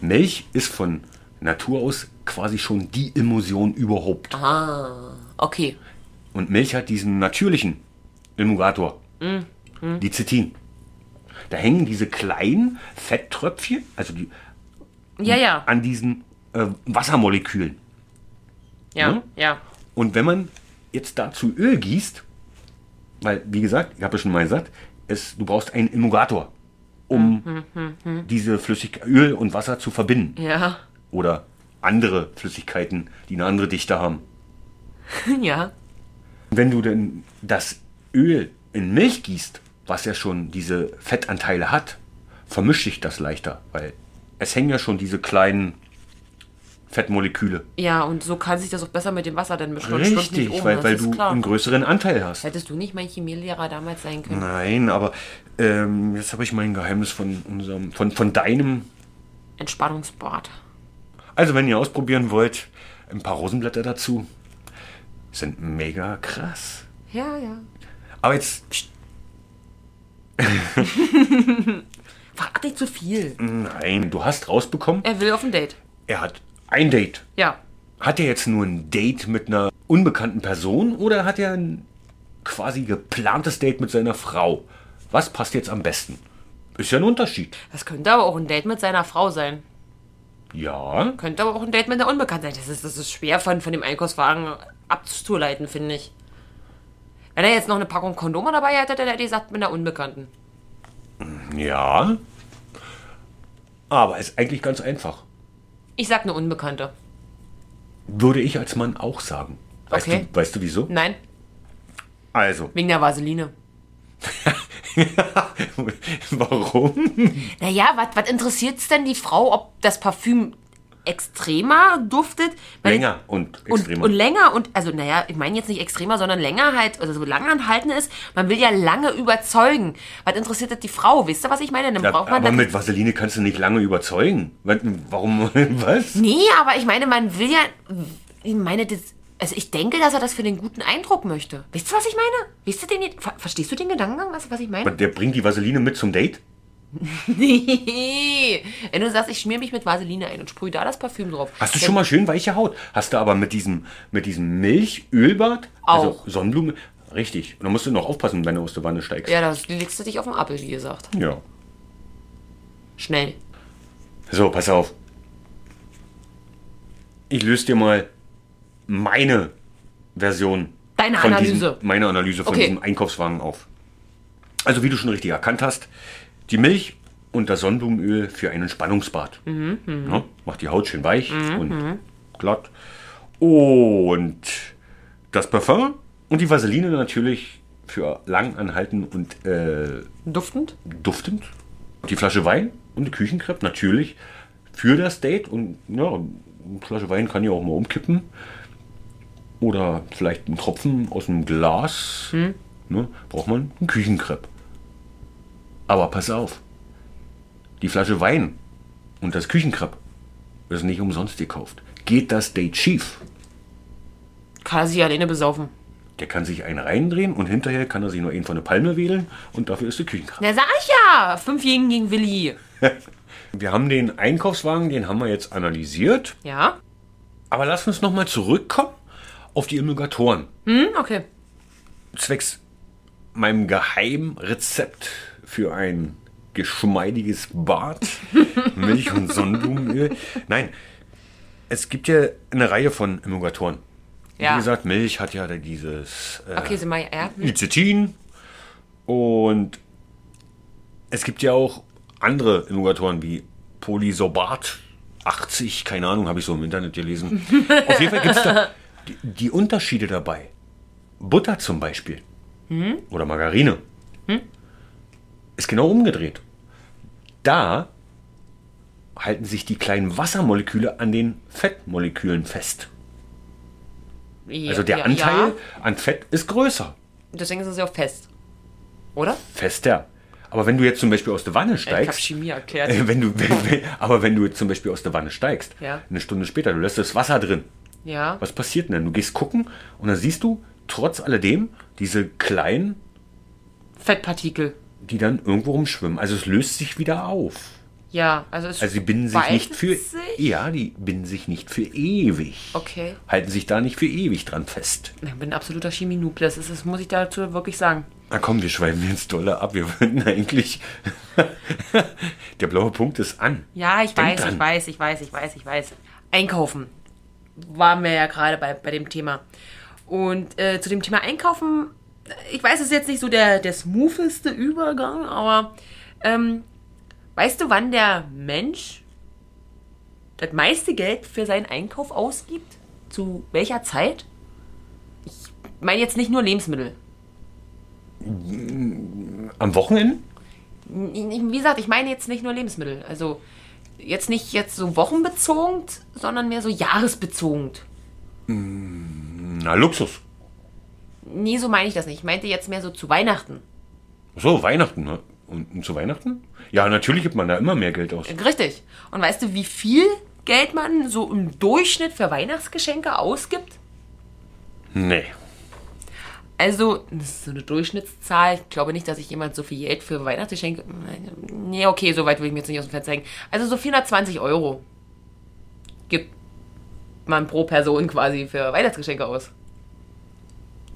Milch ist von Natur aus quasi schon die Emulsion überhaupt. Ah, okay. Und Milch hat diesen natürlichen Emulgator, die Cetin. Da hängen diese kleinen Fetttröpfchen, also die Ja, ja. an diesen äh, Wassermolekülen. Ja, Ne? ja. Und wenn man jetzt dazu Öl gießt, weil, wie gesagt, ich habe ja schon mal gesagt, es, du brauchst einen Emulgator, um diese Flüssigkeit, Öl und Wasser zu verbinden. Ja. Oder andere Flüssigkeiten, die eine andere Dichte haben. *laughs* Ja. Wenn du denn das Öl in Milch gießt, was ja schon diese Fettanteile hat, vermischt sich das leichter, weil es hängen ja schon diese kleinen Fettmoleküle. Ja, und so kann sich das auch besser mit dem Wasser dann mischen. Richtig, um, weil, weil du klar. einen größeren Anteil hast. Hättest du nicht mein Chemielehrer damals sein können? Nein, aber ähm, jetzt habe ich mein Geheimnis von unserem, von, von deinem. Entspannungsbad. Also wenn ihr ausprobieren wollt, ein paar Rosenblätter dazu. Sind mega krass. Ja, ja. Aber jetzt, *laughs* Verrat nicht zu viel. nein, du hast rausbekommen, Er will auf ein Date. er hat ein Date. Ja. Hat er jetzt nur ein Date mit einer unbekannten Person oder hat er ein quasi geplantes Date mit seiner Frau? Was passt jetzt am besten? Ist ja ein Unterschied. Das könnte aber auch ein Date mit seiner Frau sein. Ja, Könnte aber auch ein Date mit einer Unbekannten sein. Das ist, das ist schwer von, von dem Einkaufswagen abzuleiten, finde ich. Wenn er jetzt noch eine Packung Kondome dabei hätte, dann hätte er gesagt, mit einer Unbekannten. ja. Aber ist eigentlich ganz einfach. Ich sag eine Unbekannte. Würde ich als Mann auch sagen. Weißt, Okay. du, weißt du wieso? Nein, Also, wegen der Vaseline. *laughs* warum? Naja, was interessiert es denn die Frau, ob das Parfüm extremer duftet? Länger und Und, extremer. und länger und, also naja, ich meine jetzt nicht extremer, sondern länger halt, also so langanhaltend ist. Man will ja lange überzeugen. Was interessiert das die Frau? Wisst ihr, was ich meine? Dann Ja, braucht man aber mit Vaseline kannst du nicht lange überzeugen. Warum? *laughs* Was? Nee, aber ich meine, man will ja, ich meine, das, also ich denke, dass er das für den guten Eindruck möchte. Wisst ihr, was ich meine? Wisst ihr den, ver verstehst du den Gedankengang, was, was ich meine? Der bringt die Vaseline mit zum Date? Nee. *laughs* Wenn du sagst, ich schmier mich mit Vaseline ein und sprühe da das Parfüm drauf. Hast du dann- schon mal schön weiche Haut? Hast du aber mit diesem, mit diesem Milchölbad, also Auch. Sonnenblume, richtig. Und dann musst du noch aufpassen, wenn du aus der Wanne steigst. Ja, da legst du dich auf den Appel, wie gesagt. ja. Schnell. So, pass auf. Ich löse dir mal meine Version. Deine Analyse. Diesem, meine Analyse von Okay. diesem Einkaufswagen auf. Also, wie du schon richtig erkannt hast, die Milch und das Sonnenblumenöl für ein Entspannungsbad. Mhm, Ja, macht die Haut schön weich und glatt. Und das Parfum und die Vaseline natürlich für lang anhalten und äh, Duftend? duftend. Die Flasche Wein und die Küchenkrepp natürlich für das Date. Und ja, eine Flasche Wein kann ja auch mal umkippen. Oder vielleicht ein Tropfen aus einem Glas. Ne, braucht man einen Küchenkrepp. Aber pass auf. Die Flasche Wein und das Küchenkrepp ist nicht umsonst gekauft. Geht das Date schief, Kann er sich alleine besaufen. der kann sich einen reindrehen und hinterher kann er sich nur einen von der Palme wedeln und dafür ist der Küchenkrepp. Na, sag ich ja. Fünfjährigen gegen Willi. *laughs* Wir haben den Einkaufswagen, den haben wir jetzt analysiert. Ja? Aber lass uns nochmal zurückkommen auf die Emulgatoren. Hm, okay. Zwecks meinem Geheimrezept für ein geschmeidiges Bad, *laughs* Milch und Sonnenblumenöl. Nein, es gibt ja eine Reihe von Emulgatoren. Ja. Wie gesagt, Milch hat ja dieses äh, Okay, ja. hm. Icetin und es gibt ja auch andere Emulgatoren wie Polysorbat 80, keine Ahnung, habe ich so im Internet gelesen. *laughs* Auf jeden Fall gibt es da die, die Unterschiede dabei. Butter zum Beispiel oder Margarine ist genau umgedreht. Da halten sich die kleinen Wassermoleküle an den Fettmolekülen fest. Ja, Also der ja, Anteil Ja. an Fett ist größer. Deswegen ist es ja auch fest. Oder? fester. Aber wenn du jetzt zum Beispiel aus der Wanne Ich habe steigst, Chemie erklärt. äh, *laughs* wenn du, wenn, wenn, aber wenn du jetzt zum Beispiel aus der Wanne steigst, Ja. eine Stunde später, du lässt das Wasser drin, Ja. was passiert denn? Du gehst gucken und dann siehst du trotz alledem diese kleinen, Fettpartikel. Die dann irgendwo rumschwimmen. Also es löst sich wieder auf. Ja, also es Also sie binden sich nicht für, sich? ja, die binden sich nicht für ewig. Okay. Halten sich da nicht für ewig dran fest. Ich bin ein absoluter Chemie-Noob. Das, ist, das muss ich dazu wirklich sagen. Na komm, wir schweifen jetzt dolle ab. Wir wollten eigentlich. *laughs* Der blaue Punkt ist an. Ja, ich Denk weiß, dran. ich weiß, ich weiß, ich weiß, ich weiß. Einkaufen. waren wir ja gerade bei, bei dem Thema. Und äh, zu dem Thema Einkaufen, ich weiß, es ist jetzt nicht so der, der smootheste Übergang, aber ähm, weißt du, wann der Mensch das meiste Geld für seinen Einkauf ausgibt? Zu welcher Zeit? Ich meine jetzt nicht nur Lebensmittel. Am Wochenende? Wie gesagt, ich meine jetzt nicht nur Lebensmittel. Also jetzt nicht jetzt so wochenbezogen, sondern mehr so jahresbezogen. Na, Luxus. Nee, so meine ich das nicht. Ich meinte jetzt mehr so zu Weihnachten. So, Weihnachten, ne? Und, und zu Weihnachten? Ja, natürlich gibt man da immer mehr Geld aus. Richtig. Und weißt du, wie viel Geld man so im Durchschnitt für Weihnachtsgeschenke ausgibt? Nee. Also, das ist so eine Durchschnittszahl. Ich glaube nicht, dass ich jemand so viel Geld für Weihnachtsgeschenke. Nee, okay, so weit will ich mir jetzt nicht aus dem Fenster zeigen. Also so 420 Euro gibt man pro Person quasi für Weihnachtsgeschenke aus.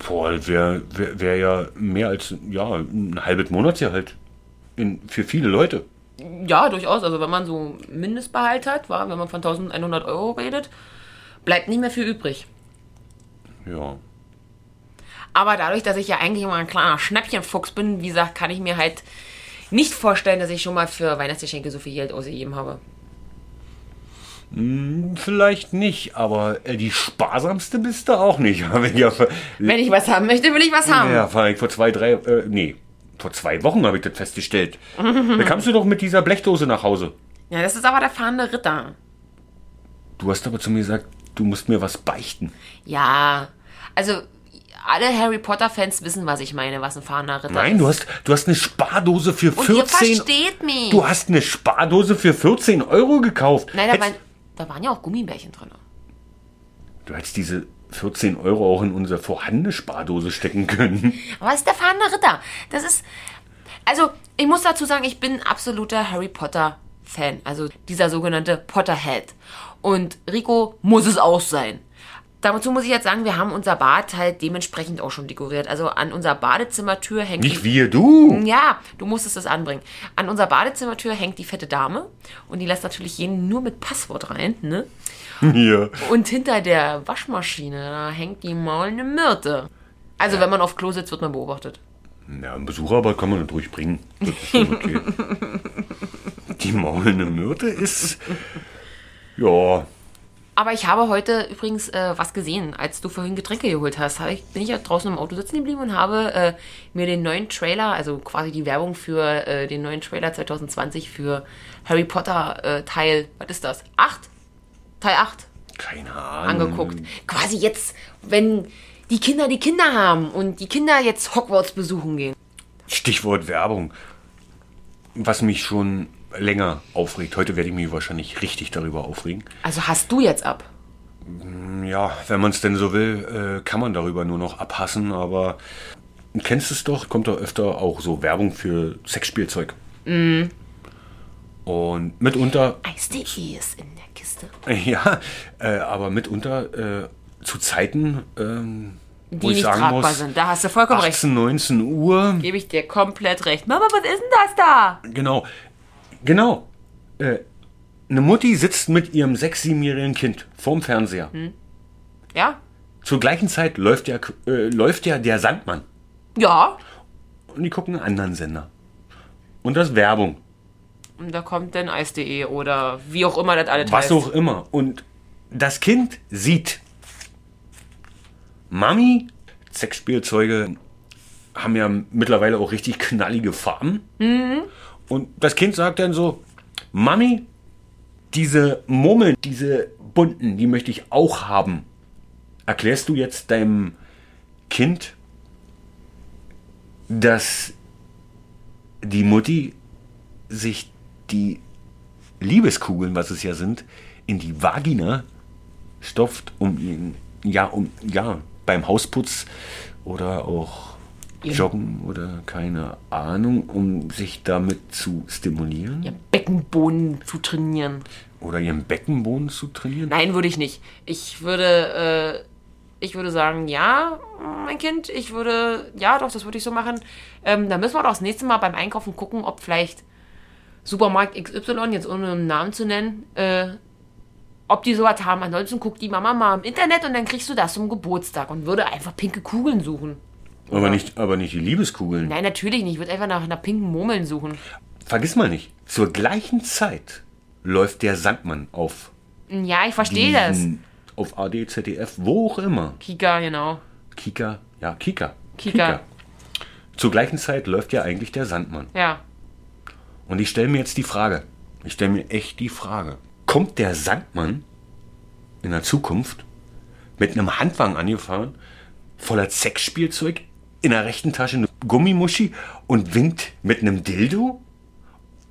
Boah, wäre wär, wär ja mehr als ja, ein halbes Monatsgehalt. In, für viele Leute. Ja, durchaus. Also wenn man so Mindestbehalt hat, war, wenn man von 1100 Euro redet, bleibt nicht mehr viel übrig. Ja. Aber dadurch, dass ich ja eigentlich immer ein kleiner Schnäppchenfuchs bin, wie gesagt, kann ich mir halt nicht vorstellen, dass ich schon mal für Weihnachtsgeschenke so viel Geld ausgegeben habe. Vielleicht nicht, aber äh, die sparsamste bist du auch nicht. *laughs* Habe ich Wenn ich was haben möchte, will ich was haben. ja, vor vor zwei, drei, äh, nee, vor zwei Wochen habe ich das festgestellt. *laughs* da kamst du doch mit dieser Blechdose nach Hause. Ja, das ist aber der fahrende Ritter. Du hast aber zu mir gesagt, du musst mir was beichten. Ja, also alle Harry Potter-Fans wissen, was ich meine, was ein fahrender Ritter Nein, ist. du hast, du hast eine Spardose für Und ihr 14 versteht mich. Du hast eine Spardose für 14 Euro gekauft. Nein, da Hättest- waren, da waren ja auch Gummibärchen drin. du hättest diese 14 Euro auch in unsere vorhandene Spardose stecken können. Aber es ist der fahrende Ritter. Das ist. Also, ich muss dazu sagen, ich bin absoluter Harry Potter-Fan. Also dieser sogenannte Potterhead. Und Rico muss es auch sein. Dazu muss ich jetzt sagen, wir haben unser Bad halt dementsprechend auch schon dekoriert. Also an unserer Badezimmertür hängt. Nicht wir, du. Ja, du musstest das anbringen. An unserer Badezimmertür hängt die fette Dame und die lässt natürlich jeden nur mit Passwort rein, ne? *laughs* Hier. Und hinter der Waschmaschine, da hängt die maulende Myrte. Also wenn man auf Klo sitzt, wird man beobachtet. Ja, ein Besucherbad kann man natürlich bringen. Das ist okay. *laughs* Die maulende Myrte ist. Ja. Aber ich habe heute übrigens äh, was gesehen, als du vorhin Getränke geholt hast. Ich, bin ich ja draußen im Auto sitzen geblieben und habe äh, mir den neuen Trailer, also quasi die Werbung für äh, den neuen Trailer 2020 für Harry Potter äh, Teil, was ist das? 8? Teil 8 Keine Ahnung. angeguckt. Quasi jetzt, wenn die Kinder die Kinder haben und die Kinder jetzt Hogwarts besuchen gehen. Stichwort Werbung. Was mich schon länger aufregt. Heute werde ich mich wahrscheinlich richtig darüber aufregen. Also hast du jetzt ab. Ja, wenn man es denn so will, äh, kann man darüber nur noch abhassen, aber du kennst es doch, kommt doch öfter auch so Werbung für Sexspielzeug. Und mitunter, Eis.de ist in der Kiste. *laughs* ja, äh, aber mitunter äh, zu Zeiten, ähm, Die wo ich nicht sagen tragbar muss, sind. Da hast du vollkommen recht. 18, 19 Uhr, Gebe ich dir komplett recht. Mama, was ist denn das da? genau, genau. Äh, eine Mutti sitzt mit ihrem sechs-, siebenjährigen Kind vorm Fernseher. Ja? Zur gleichen Zeit läuft ja, äh, läuft ja der Sandmann. Ja. Und die gucken einen anderen Sender. Und das ist Werbung. Und da kommt dann Eis.de oder wie auch immer das alles Was heißt. auch immer. Und das Kind sieht, Mami, Sexspielzeuge haben ja mittlerweile auch richtig knallige Farben. Und das Kind sagt dann so, Mami, diese Murmeln, diese bunten, die möchte ich auch haben. Erklärst du jetzt deinem Kind, dass die Mutti sich die Liebeskugeln, was es ja sind, in die Vagina stopft, um ihn, ja, um, ja, beim Hausputz oder auch Ihr- Joggen oder keine Ahnung, um sich damit zu stimulieren Ihr Beckenboden zu trainieren. oder ihren Beckenboden zu trainieren. Nein, würde ich nicht. Ich würde, äh, ich würde sagen, ja, mein Kind, ich würde, ja, doch, das würde ich so machen. Ähm, da müssen wir doch das nächste Mal beim Einkaufen gucken, ob vielleicht Supermarkt XY, jetzt ohne einen Namen zu nennen, äh, ob die sowas haben. Ansonsten guckt die Mama mal im Internet und dann kriegst du das zum Geburtstag und würde einfach pinke Kugeln suchen. Aber nicht, aber nicht die Liebeskugeln. Nein, natürlich nicht. Ich würde einfach nach einer pinken Murmeln suchen. Vergiss mal nicht, zur gleichen Zeit läuft der Sandmann auf. Ja, ich verstehe das. Auf AD, ZDF, wo auch immer. Kika, genau. Kika, ja, Kika. Kika. Zur gleichen Zeit läuft ja eigentlich der Sandmann. Ja. Und ich stelle mir jetzt die Frage, ich stelle mir echt die Frage, kommt der Sandmann in der Zukunft mit einem Handwagen angefahren, voller Sexspielzeug, in der rechten Tasche eine Gummimuschi und winkt mit einem Dildo?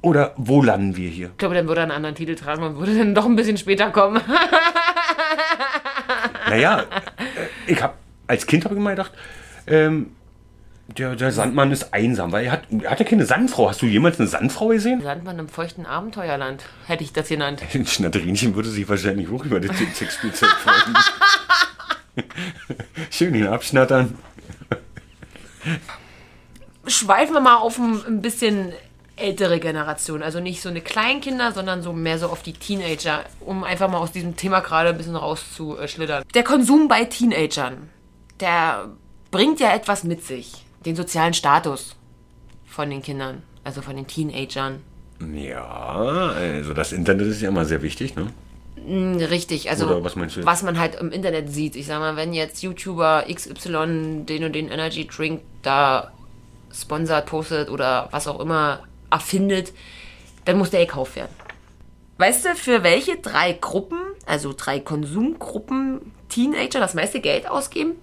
Oder wo landen wir hier? Ich glaube, dann würde er einen anderen Titel tragen und würde dann doch ein bisschen später kommen. *laughs* Naja, ich habe als Kind habe ich immer gedacht, ähm, der, der Sandmann ist einsam, weil er hat, er hat ja keine Sandfrau. Hast du jemals eine Sandfrau gesehen? Sandmann im feuchten Abenteuerland, hätte ich das genannt. *laughs* Ein Schnatterinchen würde sich wahrscheinlich hoch über das Sexspielzeug freuen. *laughs* Schön ihn abschnattern. Schweifen wir mal auf ein, ein bisschen ältere Generation. Also nicht so eine Kleinkinder, sondern so mehr so auf die Teenager, um einfach mal aus diesem Thema gerade ein bisschen rauszuschlittern. Der Konsum bei Teenagern, der bringt ja etwas mit sich. Den sozialen Status von den Kindern, also von den Teenagern. Ja, also das Internet ist ja immer sehr wichtig, ne? Richtig, also was was man halt im Internet sieht. Ich sag mal, wenn jetzt YouTuber XY den und den Energy Drink da sponsert, postet oder was auch immer erfindet, dann muss der gekauft werden. Weißt du, für welche drei Gruppen, also drei Konsumgruppen Teenager das meiste Geld ausgeben?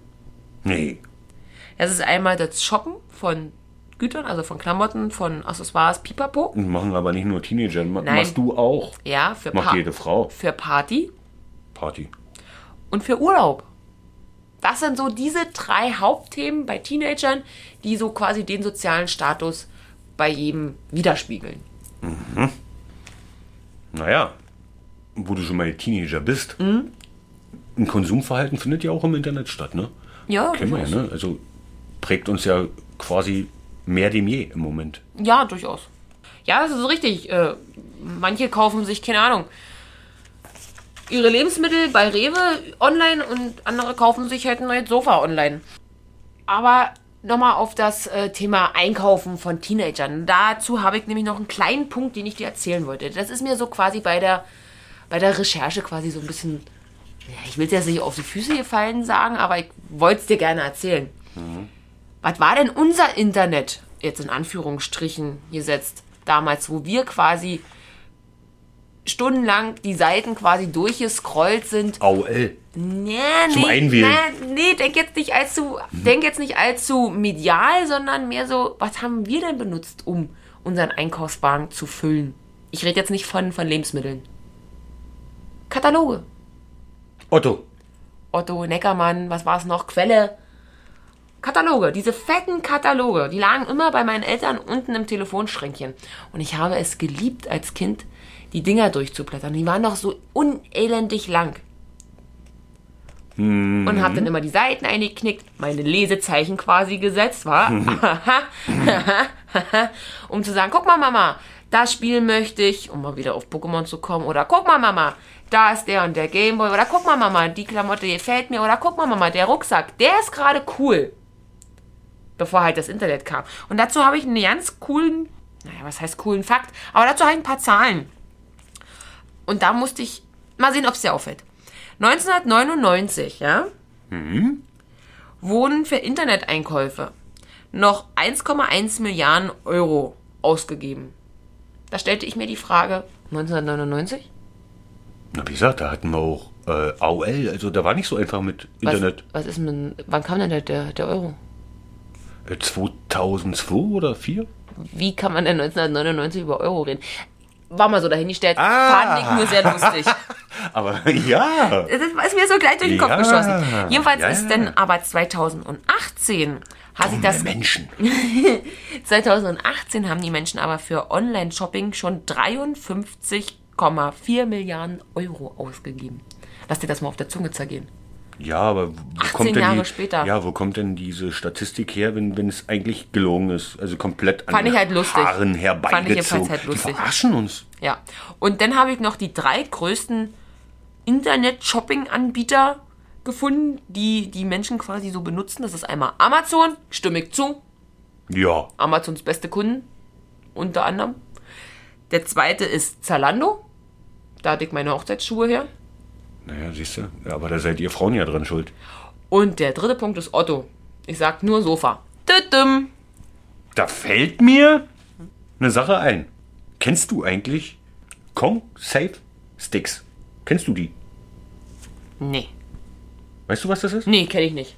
Nee. Das ist einmal das Shoppen von Gütern, also von Klamotten, von Accessoires, Pipapo. Machen aber nicht nur Teenager, Nein. machst du auch. Ja, für, Macht Pa- jede Frau. für Party, Party. und für Urlaub. Das sind so diese drei Hauptthemen bei Teenagern, die so quasi den sozialen Status bei jedem widerspiegeln. Naja, wo du schon mal Teenager bist. Mhm. Ein Konsumverhalten findet ja auch im Internet statt, ne? Ja, Kennen wir ja, ne? Also prägt uns ja quasi mehr dem je im Moment. Ja, durchaus. Ja, das ist richtig. Äh, manche kaufen sich, keine Ahnung, ihre Lebensmittel bei Rewe online und andere kaufen sich halt ein neues Sofa online. Aber nochmal auf das äh, Thema Einkaufen von Teenagern. Dazu habe ich nämlich noch einen kleinen Punkt, den ich dir erzählen wollte. Das ist mir so quasi bei der, bei der Recherche quasi so ein bisschen, ja, ich will es jetzt nicht auf die Füße gefallen sagen, aber ich wollte es dir gerne erzählen. Was war denn unser Internet, jetzt in Anführungsstrichen gesetzt, damals, wo wir quasi stundenlang die Seiten quasi durchgescrollt sind? AOL. Nee, Zum nee, Einwählen. Nee, nee, denk jetzt nicht allzu, denk jetzt nicht allzu medial, sondern mehr so, was haben wir denn benutzt, um unseren Einkaufswagen zu füllen? Ich rede jetzt nicht von, von Lebensmitteln. Kataloge. Otto. Otto, Neckermann, was war es noch? Quelle. Kataloge, diese fetten Kataloge, die lagen immer bei meinen Eltern unten im Telefonschränkchen. Und ich habe es geliebt als Kind, die Dinger durchzublättern. Die waren doch so unelendig lang. Und habe dann immer die Seiten eingeknickt, meine Lesezeichen quasi gesetzt, war, *laughs* um zu sagen, guck mal Mama, das Spiel möchte ich, um mal wieder auf Pokémon zu kommen, oder guck mal Mama, da ist der und der Gameboy, oder guck mal Mama, die Klamotte gefällt mir, oder guck mal Mama, der Rucksack, der ist gerade cool. Bevor halt das Internet kam. Und dazu habe ich einen ganz coolen, naja, was heißt coolen Fakt, aber dazu habe ich ein paar Zahlen. Und da musste ich mal sehen, ob es dir auffällt. 1999, ja, wurden für Interneteinkäufe noch 1,1 Milliarden Euro ausgegeben. Da stellte ich mir die Frage, 1999? Na, wie gesagt, da hatten wir auch äh, AOL, also da war nicht so einfach mit Was, Internet. was ist mit, wann kam denn der, der, Euro? Äh, 2002 oder 4? Wie kann man denn 1999 über Euro reden? War mal so dahingestellt, Ah. fand ich nur sehr lustig. *laughs* Aber ja. Das ist mir so gleich durch den Kopf Ja. geschossen. Jedenfalls Ja, ist denn aber 2018 hat sich das Menschen. *laughs* 2018 haben die Menschen aber für Online-Shopping schon 53,4 Milliarden Euro ausgegeben. Lass dir das mal auf der Zunge zergehen. Ja, aber wo 18 kommt denn Jahre die, später. Ja, wo kommt denn diese Statistik her, wenn, wenn es eigentlich gelogen ist? Also komplett an Fand ich den halt lustig. Haaren Fand ich herbeigezogen. jedenfalls halt lustig. Die verarschen uns. Ja. Und dann habe ich noch die drei größten Internet-Shopping-Anbieter gefunden, die die Menschen quasi so benutzen. Das ist einmal Amazon, stimme ich zu. Ja. Amazons beste Kunden, unter anderem. Der zweite ist Zalando. Da hatte ich meine Hochzeitsschuhe her. Naja, siehst du. Aber da seid ihr Frauen ja dran schuld. Und der dritte Punkt ist Otto. Ich sag nur Sofa. Tütüm. Da fällt mir eine Sache ein. Kennst du eigentlich Kong Safe Sticks? Kennst du die? Nee. Weißt du, was das ist? Nee, kenne ich nicht.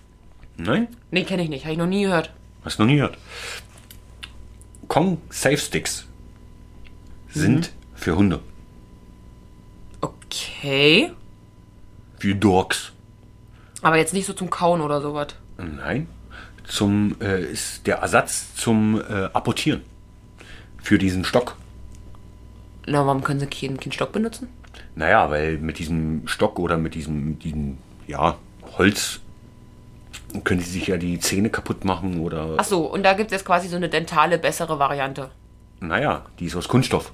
Nein? Nee, kenne ich nicht. Habe ich noch nie gehört. Hast du noch nie gehört. Kong Safe Sticks sind für Hunde. Okay. Für Dogs. Aber jetzt nicht so zum Kauen oder sowas. Nein. Zum, äh, ist der Ersatz zum äh, Apportieren. Für diesen Stock. Na, warum können sie keinen, keinen Stock benutzen? Naja, weil mit diesem Stock oder mit diesem, diesem ja, Holz können sie sich ja die Zähne kaputt machen oder. Ach so, und da gibt es quasi so eine dentale, bessere Variante. Naja, die ist aus Kunststoff.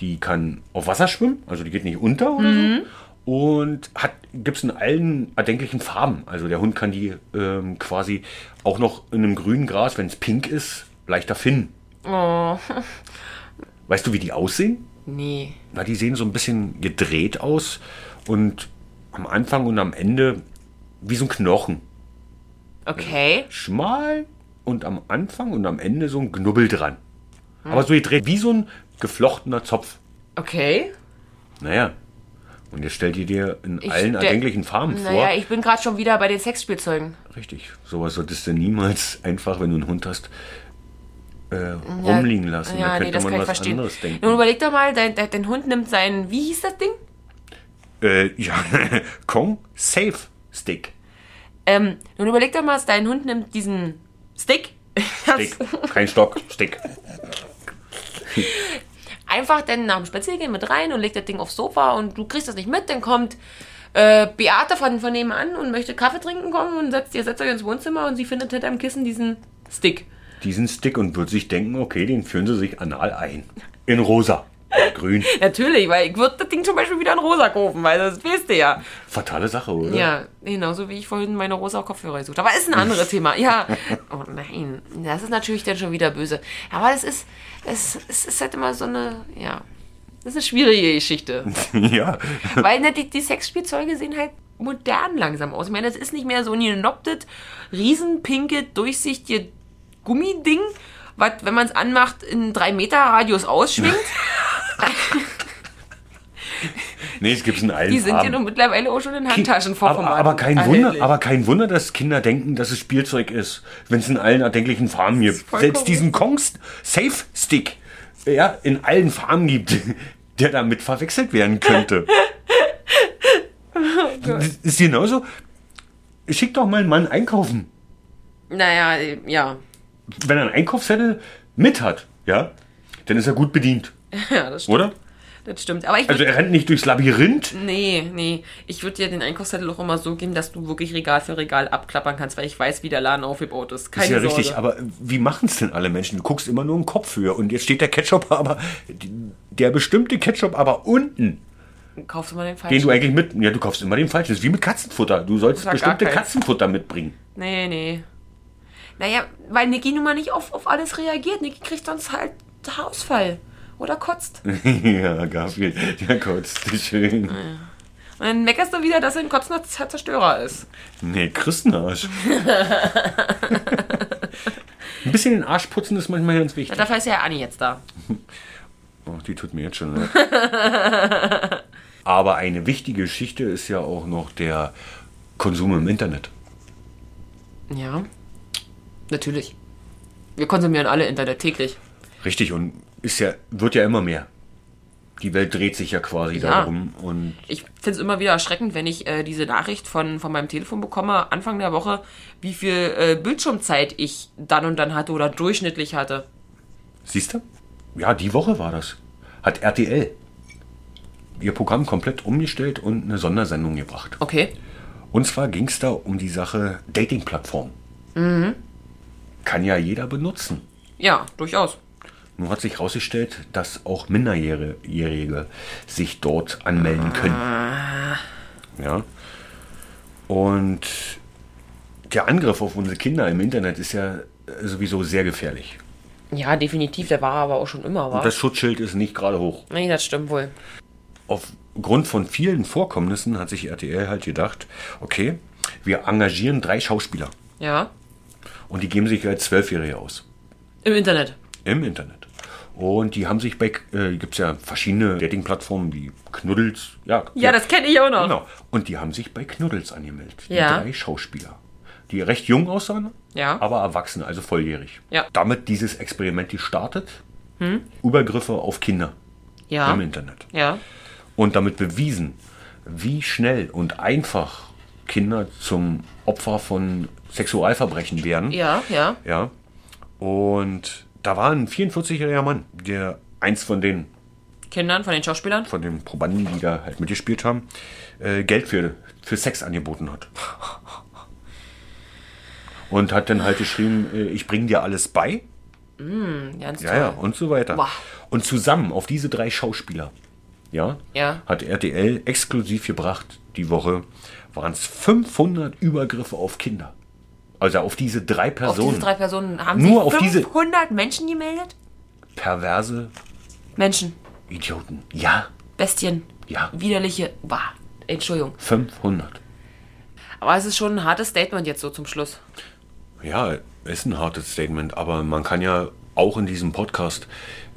Die kann auf Wasser schwimmen, also die geht nicht unter oder so. Und hat gibt es in allen erdenklichen Farben. Also der Hund kann die ähm, quasi auch noch in einem grünen Gras, wenn es pink ist, leichter finden. Oh, *laughs* Weißt du, wie die aussehen? nee. Na, die sehen so ein bisschen gedreht aus und am Anfang und am Ende wie so ein Knochen. Okay. Schmal und am Anfang und am Ende so ein Knubbel dran. Aber so gedreht wie so ein geflochtener Zopf. Okay. Naja. Und jetzt stellt ihr dir in Ich allen erdenklichen Farben vor. Naja, ich bin gerade schon wieder bei den Sexspielzeugen. Richtig. Sowas solltest du niemals einfach, wenn du einen Hund hast, äh, rumliegen lassen. Ja, da nee, könnte das man was verstehen. anderes denken. Nun überleg doch mal, dein, dein, dein Hund nimmt seinen, wie hieß das Ding? Äh, ja, *laughs* Kong Safe Stick. Ähm, nun überleg doch mal, dein Hund nimmt diesen Stick. Stick. Kein Stock, Stick. *laughs* einfach dann nach dem Spaziergehen mit rein und legt das Ding aufs Sofa und du kriegst das nicht mit, dann kommt äh, Beate von, von nebenan und möchte Kaffee trinken kommen und setzt, ihr setzt euch ins Wohnzimmer und sie findet hinter dem Kissen diesen Stick. Diesen Stick und wird sich denken, okay, den führen sie sich anal ein. In rosa. Grün. *laughs* Natürlich, weil ich würde das Ding zum Beispiel wieder in rosa kaufen, weil das wisst ihr ja. Fatale Sache, oder? Ja, genauso wie ich vorhin meine rosa Kopfhörer gesucht habe. Aber ist ein anderes Thema. Ja. *laughs* Oh nein, das ist natürlich dann schon wieder böse. Aber es ist, es, es ist halt immer so eine, ja, das ist eine schwierige Geschichte. *laughs* ja. Weil ne, die, die Sexspielzeuge sehen halt modern langsam aus. Ich meine, das ist nicht mehr so ein genoptet, riesenpinke, durchsichtige Gummiding, was, wenn man es anmacht, in drei Meter Radius ausschwingt. Nee, es gibt's in allen Die sind ja Farben. nun mittlerweile auch schon in Handtaschenformat. aber, aber, kein. Wunder, aber kein Wunder, dass Kinder denken, dass es Spielzeug ist, wenn es in allen erdenklichen Farben gibt. Selbst diesen Kongs Safe Stick ja, in allen Farben gibt, *laughs* der damit verwechselt werden könnte. *laughs* Das ist genauso. Schick doch mal einen Mann einkaufen. Naja, ja. Wenn er einen Einkaufszettel mit hat, ja, dann ist er gut bedient, *laughs* Ja, das stimmt. oder? Das stimmt. Aber ich Also er rennt nicht durchs Labyrinth. Nee, nee. Ich würde dir den Einkaufszettel auch immer so geben, dass du wirklich Regal für Regal abklappern kannst, weil ich weiß, wie der Laden aufgebaut ist. Keine ist ja Sorge. richtig, aber wie machen es denn alle Menschen? Du guckst immer nur im Kopf höher und jetzt steht der Ketchup aber, der bestimmte Ketchup aber unten, Kaufst du mal den den falschen? du eigentlich mit, ja du kaufst immer den falschen, das ist wie mit Katzenfutter, du sollst bestimmte. Katzenfutter mitbringen. Nee, nee. Naja, weil Niki nun mal nicht auf, auf alles reagiert. Niki kriegt sonst halt Haarausfall. Oder kotzt. *laughs* ja, Garfield, der kotzt schön. Und dann meckerst du wieder, dass er ein kotzender Zerstörer ist. Nee, Christenarsch. *laughs* Ein bisschen den Arsch putzen ist manchmal ganz wichtig. Dafür ist ja Anni jetzt da. *laughs* Oh, die tut mir jetzt schon leid. Aber eine wichtige Geschichte ist ja auch noch der Konsum im Internet. Ja. Natürlich. Wir konsumieren alle Internet täglich. Richtig, und ist ja, wird ja immer mehr. Die Welt dreht sich ja quasi Ja. darum. Und Ich finde es immer wieder erschreckend, wenn ich äh, diese Nachricht von, von meinem Telefon bekomme, Anfang der Woche, wie viel äh, Bildschirmzeit ich dann und dann hatte oder durchschnittlich hatte. siehst du? Ja, die Woche war das. Hat RTL ihr Programm komplett umgestellt und eine Sondersendung gebracht. Okay. Und zwar ging es da um die Sache Dating-Plattform. Kann ja jeder benutzen. Ja, durchaus. Nun hat sich herausgestellt, dass auch Minderjährige sich dort anmelden können. Ja. Und der Angriff auf unsere Kinder im Internet ist ja äh, sowieso sehr gefährlich. Ja, definitiv. Der war aber auch schon immer, war. Das Schutzschild ist nicht gerade hoch. Nee, das stimmt wohl. Aufgrund von vielen Vorkommnissen hat sich RTL halt gedacht, okay, wir engagieren drei Schauspieler Ja. und die geben sich als Zwölfjährige aus. Im Internet. Im Internet. Und die haben sich bei, äh, gibt es ja verschiedene Dating-Plattformen wie Knuddels. Ja, Ja, das kenne ich auch noch. Genau. Und die haben sich bei Knuddels angemeldet. Die Ja. drei Schauspieler. Die recht jung aussahen, Ja. aber erwachsen, also volljährig. Ja. Hm? Damit dieses Experiment gestartet. Übergriffe auf Kinder Ja. im Internet. Ja. Und damit bewiesen, wie schnell und einfach Kinder zum Opfer von Sexualverbrechen werden. Ja, ja. Ja. Und da war ein 44-jähriger Mann, der eins von den, Kindern von den Schauspielern. von den Probanden, die da halt mitgespielt haben, äh, Geld für, für Sex angeboten hat. Und hat dann halt geschrieben, äh, ich bringe dir alles bei. Ganz Ja, toll. ja, und so weiter. Boah. Und zusammen auf diese drei Schauspieler, ja, Ja. hat RTL exklusiv gebracht, die Woche, waren es 500 Übergriffe auf Kinder. Also auf diese drei Auf Personen. diese drei Personen haben Nur sich auf diese- 500 Menschen gemeldet? Perverse Menschen, Idioten. Ja, Bestien, Ja. widerliche. Bah, Entschuldigung. 500. Aber es ist schon ein hartes Statement jetzt so zum Schluss. Ja, ist ein hartes Statement, aber man kann ja auch in diesem Podcast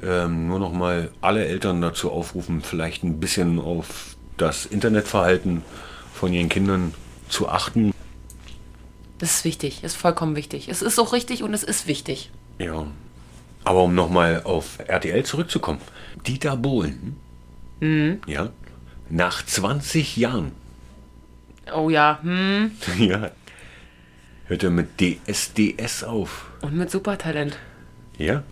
ähm, nur noch mal alle Eltern dazu aufrufen, vielleicht ein bisschen auf das Internetverhalten von ihren Kindern zu achten. Das ist wichtig, ist vollkommen wichtig. Es ist auch richtig und es ist wichtig. Ja. Aber um nochmal auf RTL zurückzukommen. Dieter Bohlen, ja, nach 20 Jahren, Oh ja, hm. *laughs* ja, hört er mit DSDS auf. Und mit Supertalent. Ja?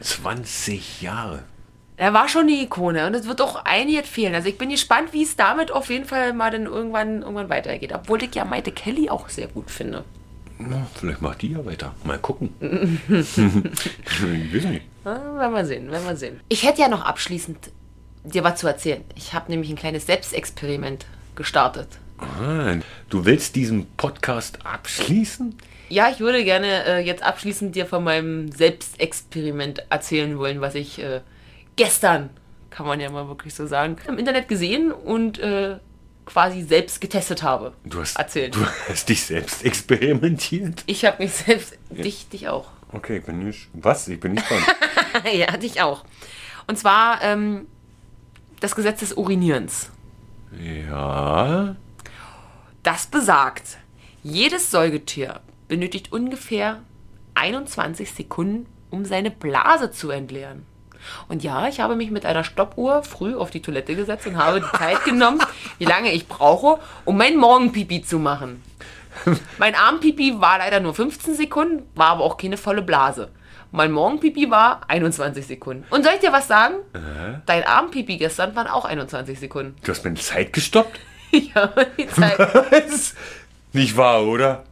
20 Jahre. Er war schon eine Ikone und es wird auch einiges fehlen. Also ich bin gespannt, wie es damit auf jeden Fall mal dann irgendwann, irgendwann weitergeht. Obwohl ich ja Maite Kelly auch sehr gut finde. Na, vielleicht macht die ja weiter. Mal gucken. *laughs* ich weiß nicht. Ah, werden wir sehen, werden wir sehen. Ich hätte ja noch abschließend dir was zu erzählen. Ich habe nämlich ein kleines Selbstexperiment gestartet. Ah, du willst diesen Podcast abschließen? Ja, ich würde gerne äh, jetzt abschließend dir von meinem Selbstexperiment erzählen wollen, was ich äh, gestern, kann man ja mal wirklich so sagen, im Internet gesehen und äh, quasi selbst getestet habe. Du hast, Erzählen. du *laughs* hast dich selbst experimentiert? Ich habe mich selbst, dich, dich auch. Okay, ich bin nicht. Was? Ich bin nicht dran. *laughs* ja, dich auch. Und zwar ähm, das Gesetz des Urinierens. ja. Das besagt, jedes Säugetier benötigt ungefähr 21 Sekunden, um seine Blase zu entleeren. Und ja, ich habe mich mit einer Stoppuhr früh auf die Toilette gesetzt und habe die Zeit genommen, *laughs* wie lange ich brauche, um mein Morgenpipi zu machen. Mein Armpipi war leider nur 15 Sekunden, war aber auch keine volle Blase. Mein Morgenpipi war 21 Sekunden. Und soll ich dir was sagen? Dein Armpipi gestern waren auch 21 Sekunden. Du hast mir Zeit gestoppt? *laughs* Ich habe die Zeit Was? Nicht wahr, oder?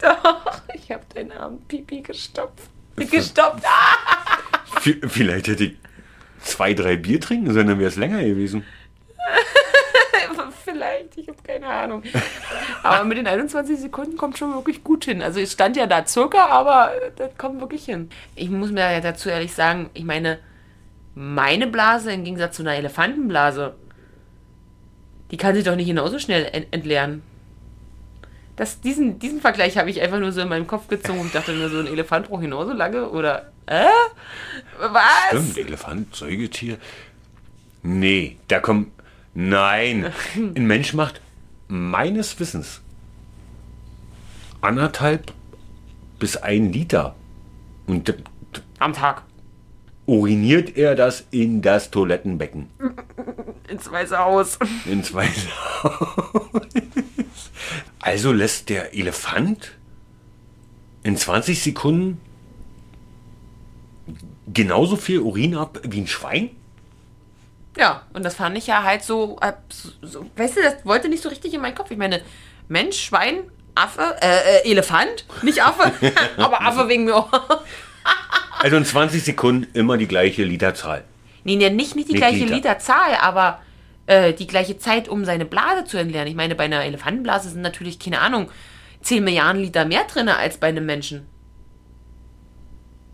Doch, ich habe deinen Arm Pipi gestopft. Gestoppt. Ah! *laughs* Vielleicht hätte ich zwei, drei Bier trinken sollen, dann wäre es länger gewesen. *laughs* Vielleicht, ich habe keine Ahnung. Aber mit den 21 Sekunden kommt schon wirklich gut hin. Also es stand ja da Zucker, aber das kommt wirklich hin. Ich muss mir dazu ehrlich sagen, ich meine, meine Blase im Gegensatz zu einer Elefantenblase, die kann sich doch nicht genauso schnell ent entleeren. Das, diesen, diesen Vergleich habe ich einfach nur so in meinem Kopf gezogen und dachte mir so, ein Elefant braucht genauso lange oder äh? Was? Stimmt, Elefant, Säugetier. Nee, da kommt. Nein. *laughs* Ein Mensch macht meines Wissens anderthalb bis ein Liter. Und Am Tag. uriniert er das in das Toilettenbecken. *laughs* Ins Weiße Haus. Ins Weiße Haus. *laughs* Also lässt der Elefant in 20 Sekunden genauso viel Urin ab wie ein Schwein? Ja, und das fand ich ja halt so, äh, so, weißt du, das wollte nicht so richtig in meinen Kopf. Ich meine, Mensch, Schwein, Affe, äh, äh, Elefant, nicht Affe, *laughs* *laughs* aber Affe wegen mir auch. Also in 20 Sekunden immer die gleiche Literzahl. Nee, nee, nicht, nicht die Nicht gleiche Liter. Literzahl, aber äh, die gleiche Zeit, um seine Blase zu entleeren. Ich meine, bei einer Elefantenblase sind natürlich, keine Ahnung, 10 Milliarden Liter mehr drin als bei einem Menschen.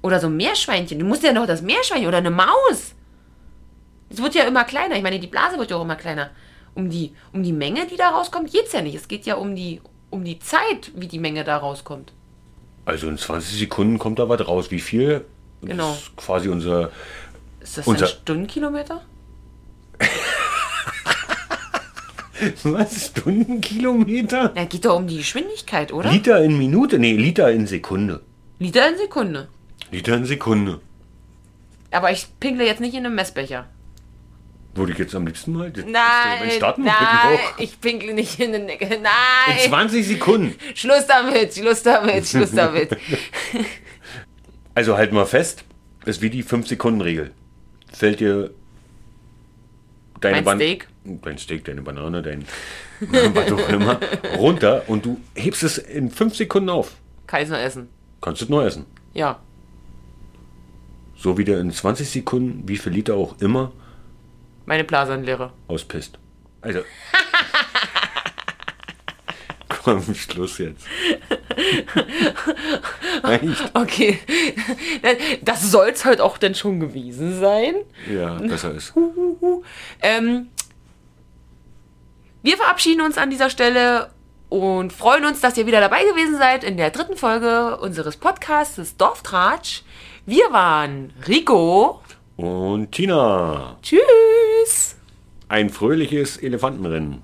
Oder so ein Meerschweinchen. Du musst ja noch das Meerschweinchen oder eine Maus. Es wird ja immer kleiner. Ich meine, die Blase wird ja auch immer kleiner. Um die, um die Menge, die da rauskommt, geht es ja nicht. Es geht ja um die, um die Zeit, wie die Menge da rauskommt. Also in 20 Sekunden kommt da was raus. Wie viel? Genau. Das ist quasi unser. Ist das Unser- ein Stundenkilometer? Was? Stundenkilometer? Ja, geht doch um die Geschwindigkeit, oder? Liter in Minute? Nee, Liter in Sekunde. Liter in Sekunde. Liter in Sekunde. Aber ich pinkle jetzt nicht in einem Messbecher. Würde ich jetzt am liebsten mal. Das- Nein, Starten nein, ich pinkle nicht in den Nein, In 20 Sekunden. *laughs* Schluss damit, Schluss damit, Schluss damit. *laughs* Also halt mal fest, ist wie die 5-Sekunden-Regel. Fällt dir deine Mein Ban- Steak? Dein Steak, deine Banane, dein was auch immer, runter und du hebst es in 5 Sekunden auf. Kann ich noch essen? Kannst du es neu essen. Ja. So wie der in 20 Sekunden, wie viel Liter auch immer, Meine Blase leere. auspisst. Also. *laughs* Komm, Schluss jetzt. *laughs* Reicht. Okay. Das soll's heute auch denn schon gewesen sein. Ja, besser ist. Ähm, wir verabschieden uns an dieser Stelle und freuen uns, dass ihr wieder dabei gewesen seid in der dritten Folge unseres Podcasts Dorftratsch. Wir waren Rico. Und Tina, Tschüss. ein fröhliches Elefantenrennen.